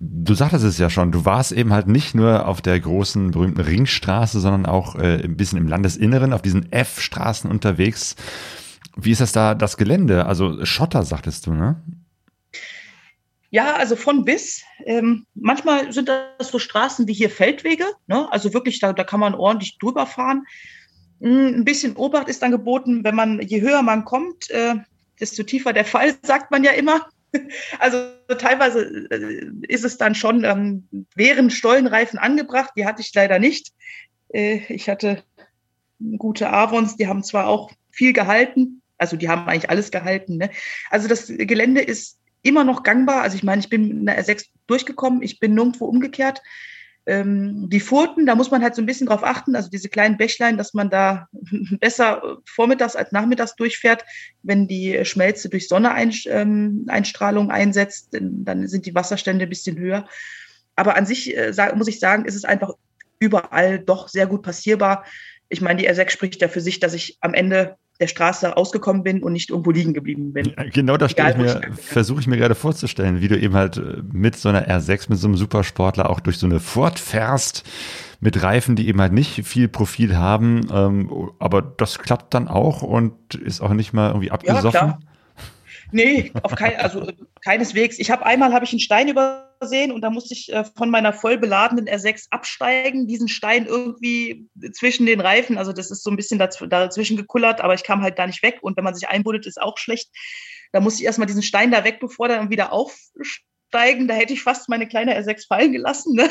Du sagtest es ja schon, du warst eben halt nicht nur auf der großen berühmten Ringstraße, sondern auch äh, ein bisschen im Landesinneren, auf diesen F-Straßen unterwegs. Wie ist das da, das Gelände? Also Schotter, sagtest du, ne? Ja, also von bis. Ähm, manchmal sind das so Straßen wie hier Feldwege. Ne? Also wirklich, da, da kann man ordentlich drüber fahren. Hm, ein bisschen Obacht ist dann geboten, wenn man, je höher man kommt, äh, desto tiefer der Fall, sagt man ja immer. Also teilweise äh, ist es dann schon, ähm, wären Stollenreifen angebracht, die hatte ich leider nicht. Äh, ich hatte gute Avons, die haben zwar auch viel gehalten, also die haben eigentlich alles gehalten. Ne? Also das Gelände ist immer noch gangbar. Also ich meine, ich bin in der R6 durchgekommen, ich bin nirgendwo umgekehrt. Ähm, die Furten, da muss man halt so ein bisschen drauf achten, also diese kleinen Bächlein, dass man da besser vormittags als nachmittags durchfährt. Wenn die Schmelze durch Sonneeinstrahlung ähm, einsetzt, dann sind die Wasserstände ein bisschen höher. Aber an sich äh, muss ich sagen, ist es einfach überall doch sehr gut passierbar. Ich meine, die R6 spricht ja für sich, dass ich am Ende der Straße rausgekommen bin und nicht irgendwo liegen geblieben bin. Genau das ich mir, versuche ich mir gerade vorzustellen, wie du eben halt äh, mit so einer R6, mit so einem Supersportler auch durch so eine Furt fährst, mit Reifen, die eben halt nicht viel Profil haben, ähm, aber das klappt dann auch und ist auch nicht mal irgendwie abgesoffen. Ja, klar. Nee, auf kein, also keineswegs. Ich habe einmal habe ich einen Stein übersehen und da musste ich äh, von meiner voll beladenen R6 absteigen, diesen Stein irgendwie zwischen den Reifen, also das ist so ein bisschen dazwischen gekullert, aber ich kam halt da nicht weg und wenn man sich einbuddelt, ist auch schlecht. Da musste ich erstmal diesen Stein da weg, bevor dann wieder aufsteigen. Da hätte ich fast meine kleine R6 fallen gelassen. Ne?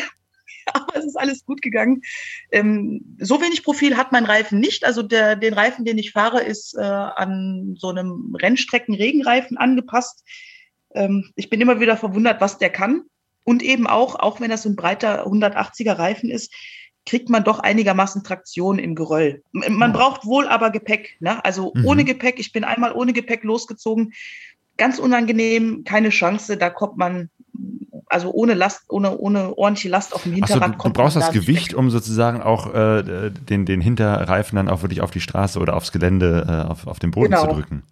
aber es ist alles gut gegangen. Ähm, so wenig Profil hat mein Reifen nicht. Also der, den Reifen, den ich fahre, ist äh, an so einem Rennstrecken-Regenreifen angepasst. Ähm, ich bin immer wieder verwundert, was der kann. Und eben auch, auch wenn das so ein breiter 180er Reifen ist, kriegt man doch einigermaßen Traktion im Geröll. Man braucht wohl aber Gepäck. Ne? Also mhm. ohne Gepäck, ich bin einmal ohne Gepäck losgezogen. Ganz unangenehm, keine Chance. Da kommt man also ohne Last, ohne, ohne ordentliche Last auf dem Hinterrad so, du, du brauchst das Gewicht, weg. um sozusagen auch äh, den, den Hinterreifen dann auch wirklich auf die Straße oder aufs Gelände, äh, auf, auf den Boden genau. zu drücken.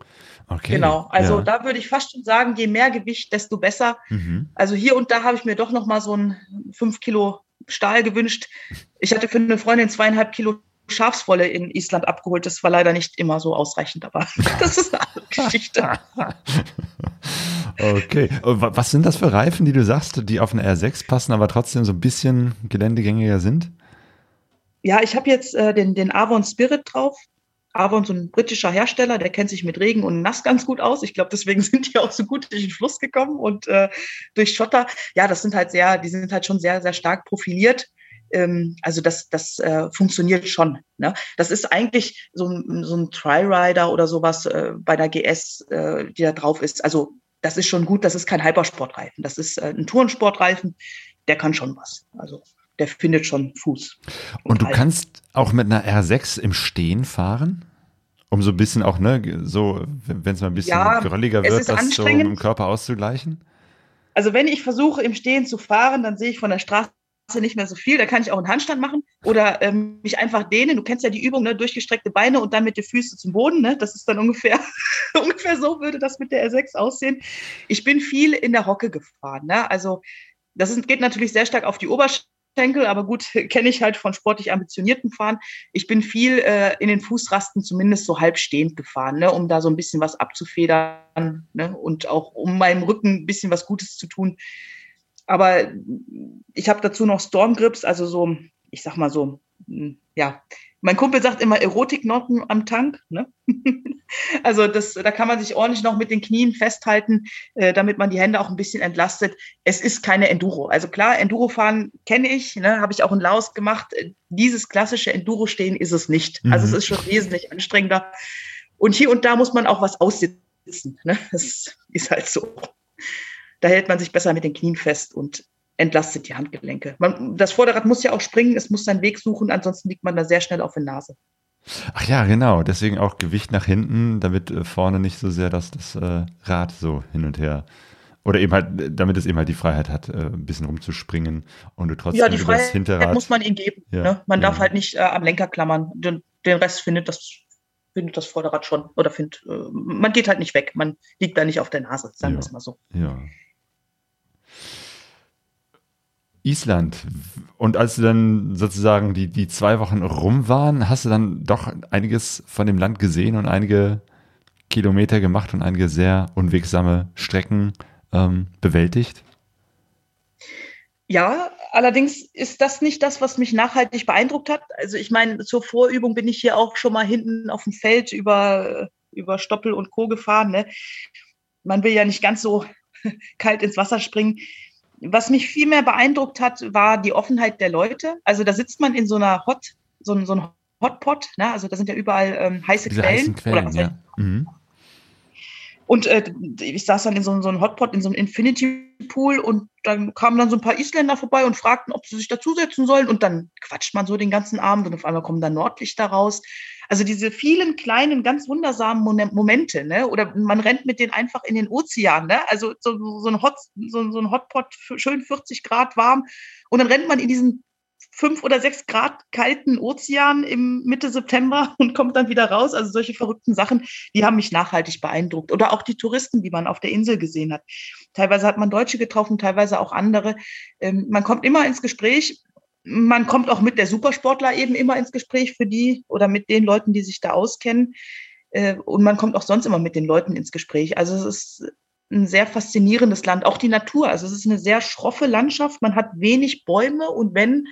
Okay. Genau, also ja. da würde ich fast schon sagen, je mehr Gewicht, desto besser. Mhm. Also hier und da habe ich mir doch noch mal so ein fünf Kilo Stahl gewünscht. Ich hatte für eine Freundin zweieinhalb Kilo Schafswolle in Island abgeholt. Das war leider nicht immer so ausreichend, aber das ist eine andere Geschichte. okay. Was sind das für Reifen, die du sagst, die auf eine R6 passen, aber trotzdem so ein bisschen geländegängiger sind? Ja, ich habe jetzt äh, den, den Avon Spirit drauf. Avon, so ein britischer Hersteller, der kennt sich mit Regen und Nass ganz gut aus. Ich glaube, deswegen sind die auch so gut durch den Fluss gekommen und äh, durch Schotter. Ja, das sind halt sehr, die sind halt schon sehr, sehr stark profiliert ähm, also das, das äh, funktioniert schon. Ne? Das ist eigentlich so ein, so ein Tri-Rider oder sowas äh, bei der GS, äh, die da drauf ist. Also das ist schon gut, das ist kein Hypersportreifen. Das ist äh, ein Tourensportreifen, der kann schon was. Also der findet schon Fuß. Und, und du Reifen. kannst auch mit einer R6 im Stehen fahren? Um so ein bisschen auch, ne, so, wenn es mal ein bisschen ja, gerölliger wird, das so im Körper auszugleichen? Also wenn ich versuche, im Stehen zu fahren, dann sehe ich von der Straße nicht mehr so viel, da kann ich auch einen Handstand machen oder ähm, mich einfach dehnen. Du kennst ja die Übung, ne? durchgestreckte Beine und dann mit den Füßen zum Boden. Ne? Das ist dann ungefähr, ungefähr so würde das mit der R6 aussehen. Ich bin viel in der Hocke gefahren. Ne? Also das ist, geht natürlich sehr stark auf die Oberschenkel, aber gut, kenne ich halt von sportlich ambitionierten Fahren. Ich bin viel äh, in den Fußrasten zumindest so halb stehend gefahren, ne? um da so ein bisschen was abzufedern ne? und auch um meinem Rücken ein bisschen was Gutes zu tun. Aber ich habe dazu noch Stormgrips, also so, ich sag mal so, hm, ja, mein Kumpel sagt immer Erotiknoten am Tank. Ne? also das, da kann man sich ordentlich noch mit den Knien festhalten, äh, damit man die Hände auch ein bisschen entlastet. Es ist keine Enduro. Also klar, Enduro-Fahren kenne ich, ne, habe ich auch in Laos gemacht. Dieses klassische Enduro-Stehen ist es nicht. Mhm. Also es ist schon wesentlich anstrengender. Und hier und da muss man auch was aussitzen. Ne? Das ist halt so. Da hält man sich besser mit den Knien fest und entlastet die Handgelenke. Man, das Vorderrad muss ja auch springen, es muss seinen Weg suchen, ansonsten liegt man da sehr schnell auf der Nase. Ach ja, genau. Deswegen auch Gewicht nach hinten, damit äh, vorne nicht so sehr das, das äh, Rad so hin und her. Oder eben halt, damit es eben halt die Freiheit hat, äh, ein bisschen rumzuspringen und du trotzdem ja, die Freiheit Hinterrad. muss man ihm geben. Ja, ne? Man ja. darf halt nicht äh, am Lenker klammern. Den, den, Rest findet das, findet das Vorderrad schon. Oder findet, äh, man geht halt nicht weg. Man liegt da nicht auf der Nase, sagen wir es mal so. Ja. Island. Und als du dann sozusagen die, die zwei Wochen rum waren, hast du dann doch einiges von dem Land gesehen und einige Kilometer gemacht und einige sehr unwegsame Strecken ähm, bewältigt? Ja, allerdings ist das nicht das, was mich nachhaltig beeindruckt hat. Also ich meine, zur Vorübung bin ich hier auch schon mal hinten auf dem Feld über, über Stoppel und Co. gefahren. Ne? Man will ja nicht ganz so kalt ins Wasser springen. Was mich viel mehr beeindruckt hat, war die Offenheit der Leute. Also da sitzt man in so einer Hot, so, so ein Hotpot, ne? also da sind ja überall ähm, heiße Diese Quellen. Quellen, ja. Mhm. Und äh, ich saß dann in so, so einem Hotpot, in so einem Infinity Pool und dann kamen dann so ein paar Isländer vorbei und fragten, ob sie sich dazusetzen sollen. Und dann quatscht man so den ganzen Abend und auf einmal kommen dann Nordlichter raus. Also diese vielen kleinen, ganz wundersamen Momente, ne? Oder man rennt mit denen einfach in den Ozean, ne? Also so, so ein Hot, so, so ein Hotpot, schön 40 Grad warm. Und dann rennt man in diesen fünf oder sechs Grad kalten Ozean im Mitte September und kommt dann wieder raus. Also solche verrückten Sachen, die haben mich nachhaltig beeindruckt. Oder auch die Touristen, die man auf der Insel gesehen hat. Teilweise hat man Deutsche getroffen, teilweise auch andere. Ähm, man kommt immer ins Gespräch. Man kommt auch mit der Supersportler eben immer ins Gespräch für die oder mit den Leuten, die sich da auskennen. Äh, und man kommt auch sonst immer mit den Leuten ins Gespräch. Also es ist ein sehr faszinierendes Land. Auch die Natur. Also es ist eine sehr schroffe Landschaft. Man hat wenig Bäume und wenn,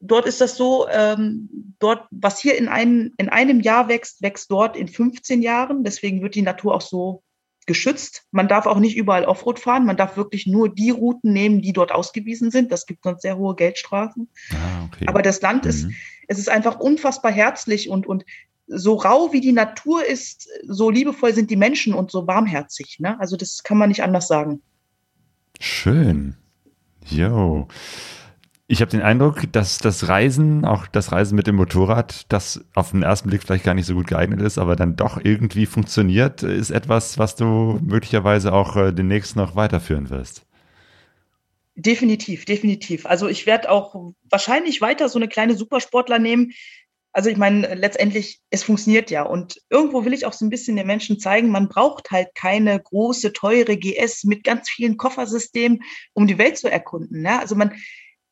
dort ist das so, ähm, dort, was hier in, ein, in einem Jahr wächst, wächst dort in 15 Jahren. Deswegen wird die Natur auch so geschützt. Man darf auch nicht überall Offroad fahren. Man darf wirklich nur die Routen nehmen, die dort ausgewiesen sind. Das gibt sonst sehr hohe Geldstrafen. Ah, okay. Aber das Land mhm. ist, es ist einfach unfassbar herzlich und, und so rau wie die Natur ist, so liebevoll sind die Menschen und so warmherzig. Ne? Also das kann man nicht anders sagen. Schön. Jo. Ich habe den Eindruck, dass das Reisen, auch das Reisen mit dem Motorrad, das auf den ersten Blick vielleicht gar nicht so gut geeignet ist, aber dann doch irgendwie funktioniert, ist etwas, was du möglicherweise auch äh, demnächst noch weiterführen wirst. Definitiv, definitiv. Also ich werde auch wahrscheinlich weiter so eine kleine Supersportler nehmen. Also ich meine, letztendlich, es funktioniert ja. Und irgendwo will ich auch so ein bisschen den Menschen zeigen, man braucht halt keine große, teure GS mit ganz vielen Koffersystemen, um die Welt zu erkunden. Ne? Also man,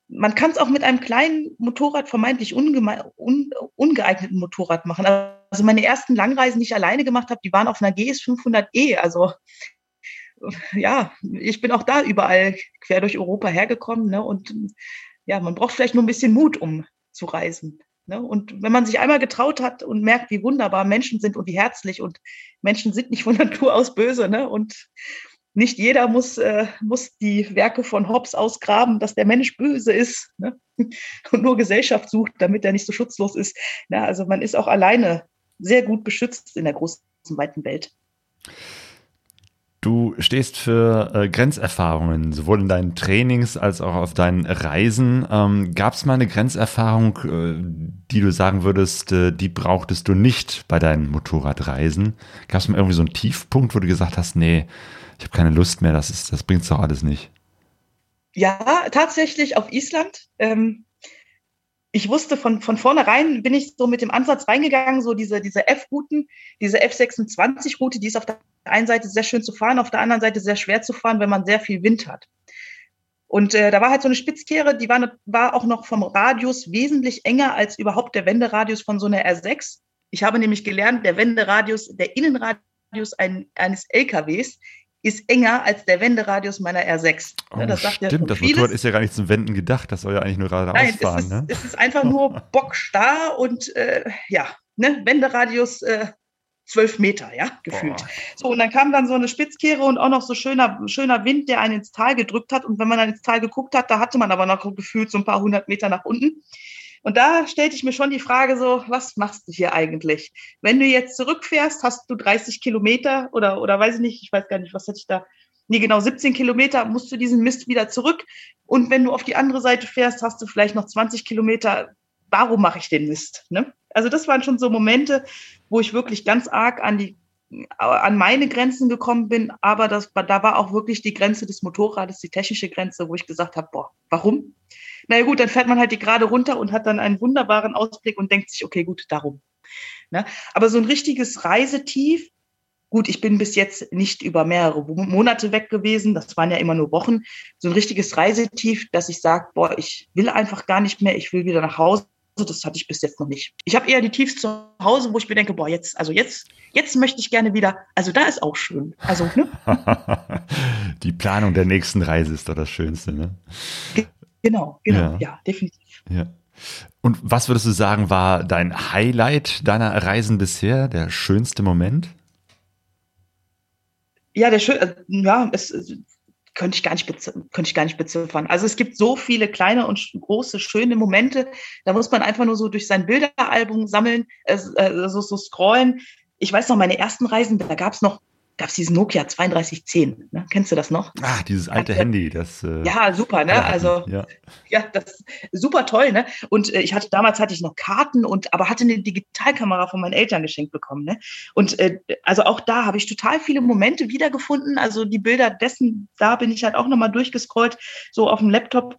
man kann es auch mit einem kleinen Motorrad, vermeintlich un ungeeigneten Motorrad machen. Also meine ersten Langreisen, die ich alleine gemacht habe, die waren auf einer GS 500E. Also ja, ich bin auch da überall quer durch Europa hergekommen. Ne? Und ja, man braucht vielleicht nur ein bisschen Mut, um zu reisen. Ne? Und wenn man sich einmal getraut hat und merkt, wie wunderbar Menschen sind und wie herzlich und Menschen sind nicht von Natur aus böse. Ne? Und nicht jeder muss, äh, muss die Werke von Hobbes ausgraben, dass der Mensch böse ist ne? und nur Gesellschaft sucht, damit er nicht so schutzlos ist. Ja, also man ist auch alleine sehr gut beschützt in der großen, weiten Welt. Du stehst für äh, Grenzerfahrungen, sowohl in deinen Trainings als auch auf deinen Reisen. Ähm, Gab es mal eine Grenzerfahrung, äh, die du sagen würdest, äh, die brauchtest du nicht bei deinen Motorradreisen? Gab es mal irgendwie so einen Tiefpunkt, wo du gesagt hast, nee, ich habe keine Lust mehr, das, das bringt's doch alles nicht. Ja, tatsächlich auf Island. Ähm, ich wusste von, von vornherein, bin ich so mit dem Ansatz reingegangen, so diese, diese F-Routen, diese F26-Route, die ist auf der einen Seite sehr schön zu fahren, auf der anderen Seite sehr schwer zu fahren, wenn man sehr viel Wind hat. Und äh, da war halt so eine Spitzkehre, die war, war auch noch vom Radius wesentlich enger als überhaupt der Wenderadius von so einer R6. Ich habe nämlich gelernt, der Wenderadius, der Innenradius ein, eines LKWs ist enger als der Wenderadius meiner R6. Oh, das sagt stimmt, ja das Motorrad ist ja gar nicht zum Wenden gedacht, das soll ja eigentlich nur geradeaus Nein, fahren. Es ist, ne? es ist einfach nur bockstarr und äh, ja, ne, Wenderadius äh, 12 Meter, ja, gefühlt. Boah. So, und dann kam dann so eine Spitzkehre und auch noch so schöner, schöner Wind, der einen ins Tal gedrückt hat. Und wenn man dann ins Tal geguckt hat, da hatte man aber noch gefühlt so ein paar hundert Meter nach unten. Und da stellte ich mir schon die Frage so, was machst du hier eigentlich? Wenn du jetzt zurückfährst, hast du 30 Kilometer oder, oder weiß ich nicht, ich weiß gar nicht, was hatte ich da? Nee, genau 17 Kilometer musst du diesen Mist wieder zurück. Und wenn du auf die andere Seite fährst, hast du vielleicht noch 20 Kilometer. Warum mache ich den Mist? Ne? Also das waren schon so Momente, wo ich wirklich ganz arg an die an meine Grenzen gekommen bin, aber das, da war auch wirklich die Grenze des Motorrades, die technische Grenze, wo ich gesagt habe, boah, warum? Naja gut, dann fährt man halt die gerade runter und hat dann einen wunderbaren Ausblick und denkt sich, okay, gut, darum. Ne? Aber so ein richtiges Reisetief Gut, ich bin bis jetzt nicht über mehrere Monate weg gewesen. Das waren ja immer nur Wochen. So ein richtiges Reisetief, dass ich sage, boah, ich will einfach gar nicht mehr. Ich will wieder nach Hause. Das hatte ich bis jetzt noch nicht. Ich habe eher die Tiefs zu Hause, wo ich mir denke, boah, jetzt, also jetzt, jetzt möchte ich gerne wieder. Also da ist auch schön. Also ne? die Planung der nächsten Reise ist doch das Schönste, ne? Genau, genau, ja, ja definitiv. Ja. Und was würdest du sagen, war dein Highlight deiner Reisen bisher, der schönste Moment? Ja, der schön, äh, ja, es könnte ich gar nicht könnte ich gar nicht beziffern. Also es gibt so viele kleine und große schöne Momente. Da muss man einfach nur so durch sein Bilderalbum sammeln, äh, äh so, so scrollen. Ich weiß noch, meine ersten Reisen, da gab es noch gab es diesen Nokia 3210. Ne? Kennst du das noch? Ah, dieses alte hatte, Handy. Das, äh, ja, super, ne? Also ja. ja, das super toll, ne? Und äh, ich hatte damals hatte ich noch Karten und aber hatte eine Digitalkamera von meinen Eltern geschenkt bekommen, ne? Und äh, also auch da habe ich total viele Momente wiedergefunden. Also die Bilder dessen, da bin ich halt auch nochmal durchgescrollt, so auf dem Laptop.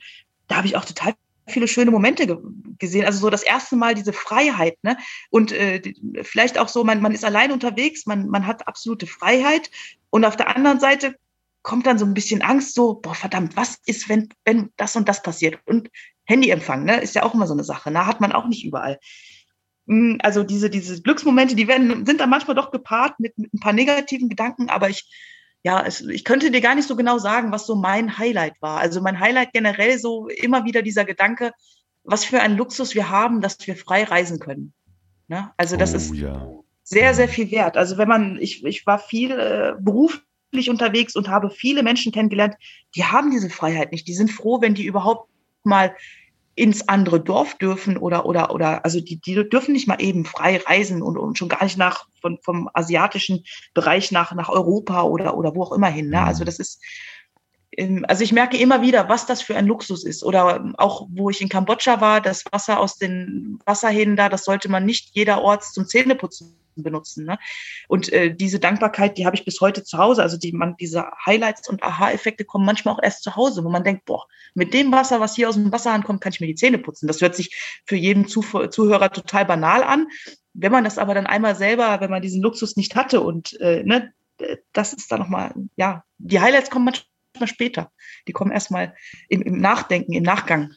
Da habe ich auch total viele schöne Momente ge gesehen. Also so das erste Mal diese Freiheit, ne? Und äh, vielleicht auch so, man, man ist allein unterwegs, man, man hat absolute Freiheit. Und auf der anderen Seite kommt dann so ein bisschen Angst, so, boah, verdammt, was ist, wenn, wenn das und das passiert? Und Handyempfang, ne, ist ja auch immer so eine Sache, ne? Hat man auch nicht überall. Hm, also diese, diese Glücksmomente, die werden, sind dann manchmal doch gepaart mit, mit ein paar negativen Gedanken, aber ich ja, es, ich könnte dir gar nicht so genau sagen, was so mein Highlight war. Also mein Highlight generell so immer wieder dieser Gedanke, was für ein Luxus wir haben, dass wir frei reisen können. Ne? Also das oh, ist ja. sehr, sehr viel wert. Also wenn man, ich, ich war viel äh, beruflich unterwegs und habe viele Menschen kennengelernt, die haben diese Freiheit nicht. Die sind froh, wenn die überhaupt mal ins andere Dorf dürfen oder oder oder also die, die dürfen nicht mal eben frei reisen und, und schon gar nicht nach von, vom asiatischen Bereich nach nach Europa oder oder wo auch immer hin. Ne? Also mhm. das ist ähm, also ich merke immer wieder, was das für ein Luxus ist. Oder auch, wo ich in Kambodscha war, das Wasser aus den Wasserhähnen da, das sollte man nicht jederorts zum Zähneputzen benutzen. Ne? Und äh, diese Dankbarkeit, die habe ich bis heute zu Hause. Also die, man, diese Highlights und Aha-Effekte kommen manchmal auch erst zu Hause, wo man denkt, boah, mit dem Wasser, was hier aus dem Wasserhahn kommt, kann ich mir die Zähne putzen. Das hört sich für jeden Zuhörer total banal an. Wenn man das aber dann einmal selber, wenn man diesen Luxus nicht hatte und äh, ne, das ist dann nochmal, ja, die Highlights kommen manchmal später. Die kommen erstmal im, im Nachdenken, im Nachgang.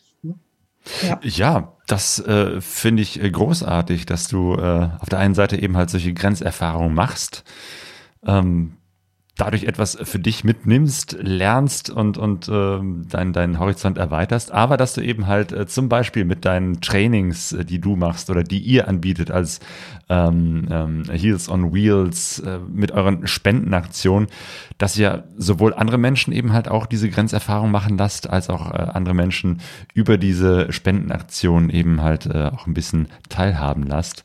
Ja, ja das äh, finde ich äh, großartig, dass du äh, auf der einen Seite eben halt solche Grenzerfahrungen machst. Ähm, dadurch etwas für dich mitnimmst, lernst und, und äh, dein, deinen Horizont erweiterst, aber dass du eben halt äh, zum Beispiel mit deinen Trainings, äh, die du machst oder die ihr anbietet als ähm, ähm, Heels on Wheels, äh, mit euren Spendenaktionen, dass ihr sowohl andere Menschen eben halt auch diese Grenzerfahrung machen lasst, als auch äh, andere Menschen über diese Spendenaktion eben halt äh, auch ein bisschen teilhaben lasst.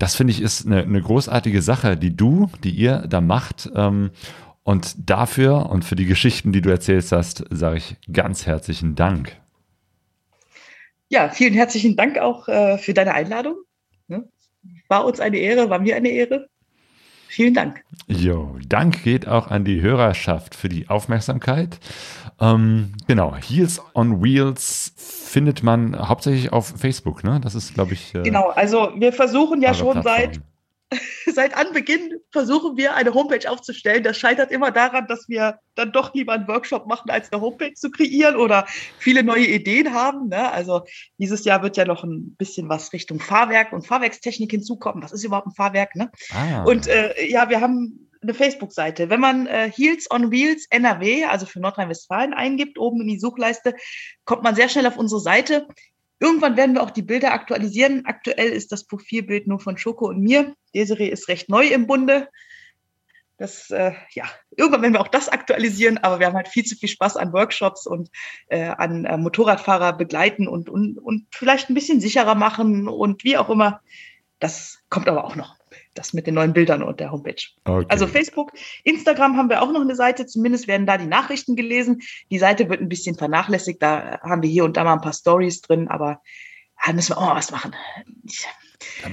Das finde ich ist eine, eine, großartige Sache, die du, die ihr da macht. Ähm, und dafür und für die Geschichten, die du erzählst hast, sage ich ganz herzlichen Dank. Ja, vielen herzlichen Dank auch äh, für deine Einladung. Ne? War uns eine Ehre, war mir eine Ehre. Vielen Dank. Jo, Dank geht auch an die Hörerschaft für die Aufmerksamkeit. Ähm, genau, Heels on Wheels findet man hauptsächlich auf Facebook, ne? Das ist, glaube ich. Äh, genau, also wir versuchen ja schon seit seit Anbeginn versuchen wir eine Homepage aufzustellen. Das scheitert immer daran, dass wir dann doch lieber einen Workshop machen, als eine Homepage zu kreieren oder viele neue Ideen haben. Ne? Also dieses Jahr wird ja noch ein bisschen was Richtung Fahrwerk und Fahrwerkstechnik hinzukommen. Was ist überhaupt ein Fahrwerk? Ne? Ah. Und äh, ja, wir haben eine Facebook-Seite. Wenn man äh, Heels on Wheels NRW, also für Nordrhein-Westfalen, eingibt, oben in die Suchleiste, kommt man sehr schnell auf unsere Seite. Irgendwann werden wir auch die Bilder aktualisieren. Aktuell ist das Profilbild nur von Schoko und mir. Desiree ist recht neu im Bunde. Das, äh, ja, irgendwann werden wir auch das aktualisieren, aber wir haben halt viel zu viel Spaß an Workshops und äh, an äh, Motorradfahrer begleiten und, und, und vielleicht ein bisschen sicherer machen und wie auch immer. Das kommt aber auch noch das mit den neuen Bildern und der Homepage. Okay. Also Facebook, Instagram haben wir auch noch eine Seite, zumindest werden da die Nachrichten gelesen. Die Seite wird ein bisschen vernachlässigt, da haben wir hier und da mal ein paar Stories drin, aber da müssen wir auch mal was machen.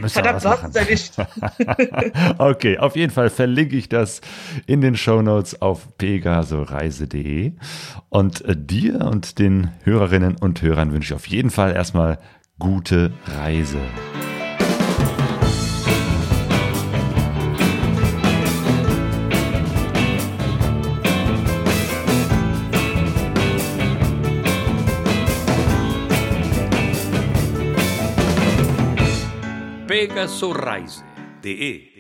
Verdammt, du hast es erwischt. okay, auf jeden Fall verlinke ich das in den Show Notes auf pegasoreise.de. Und äh, dir und den Hörerinnen und Hörern wünsche ich auf jeden Fall erstmal gute Reise. pegasoreise.de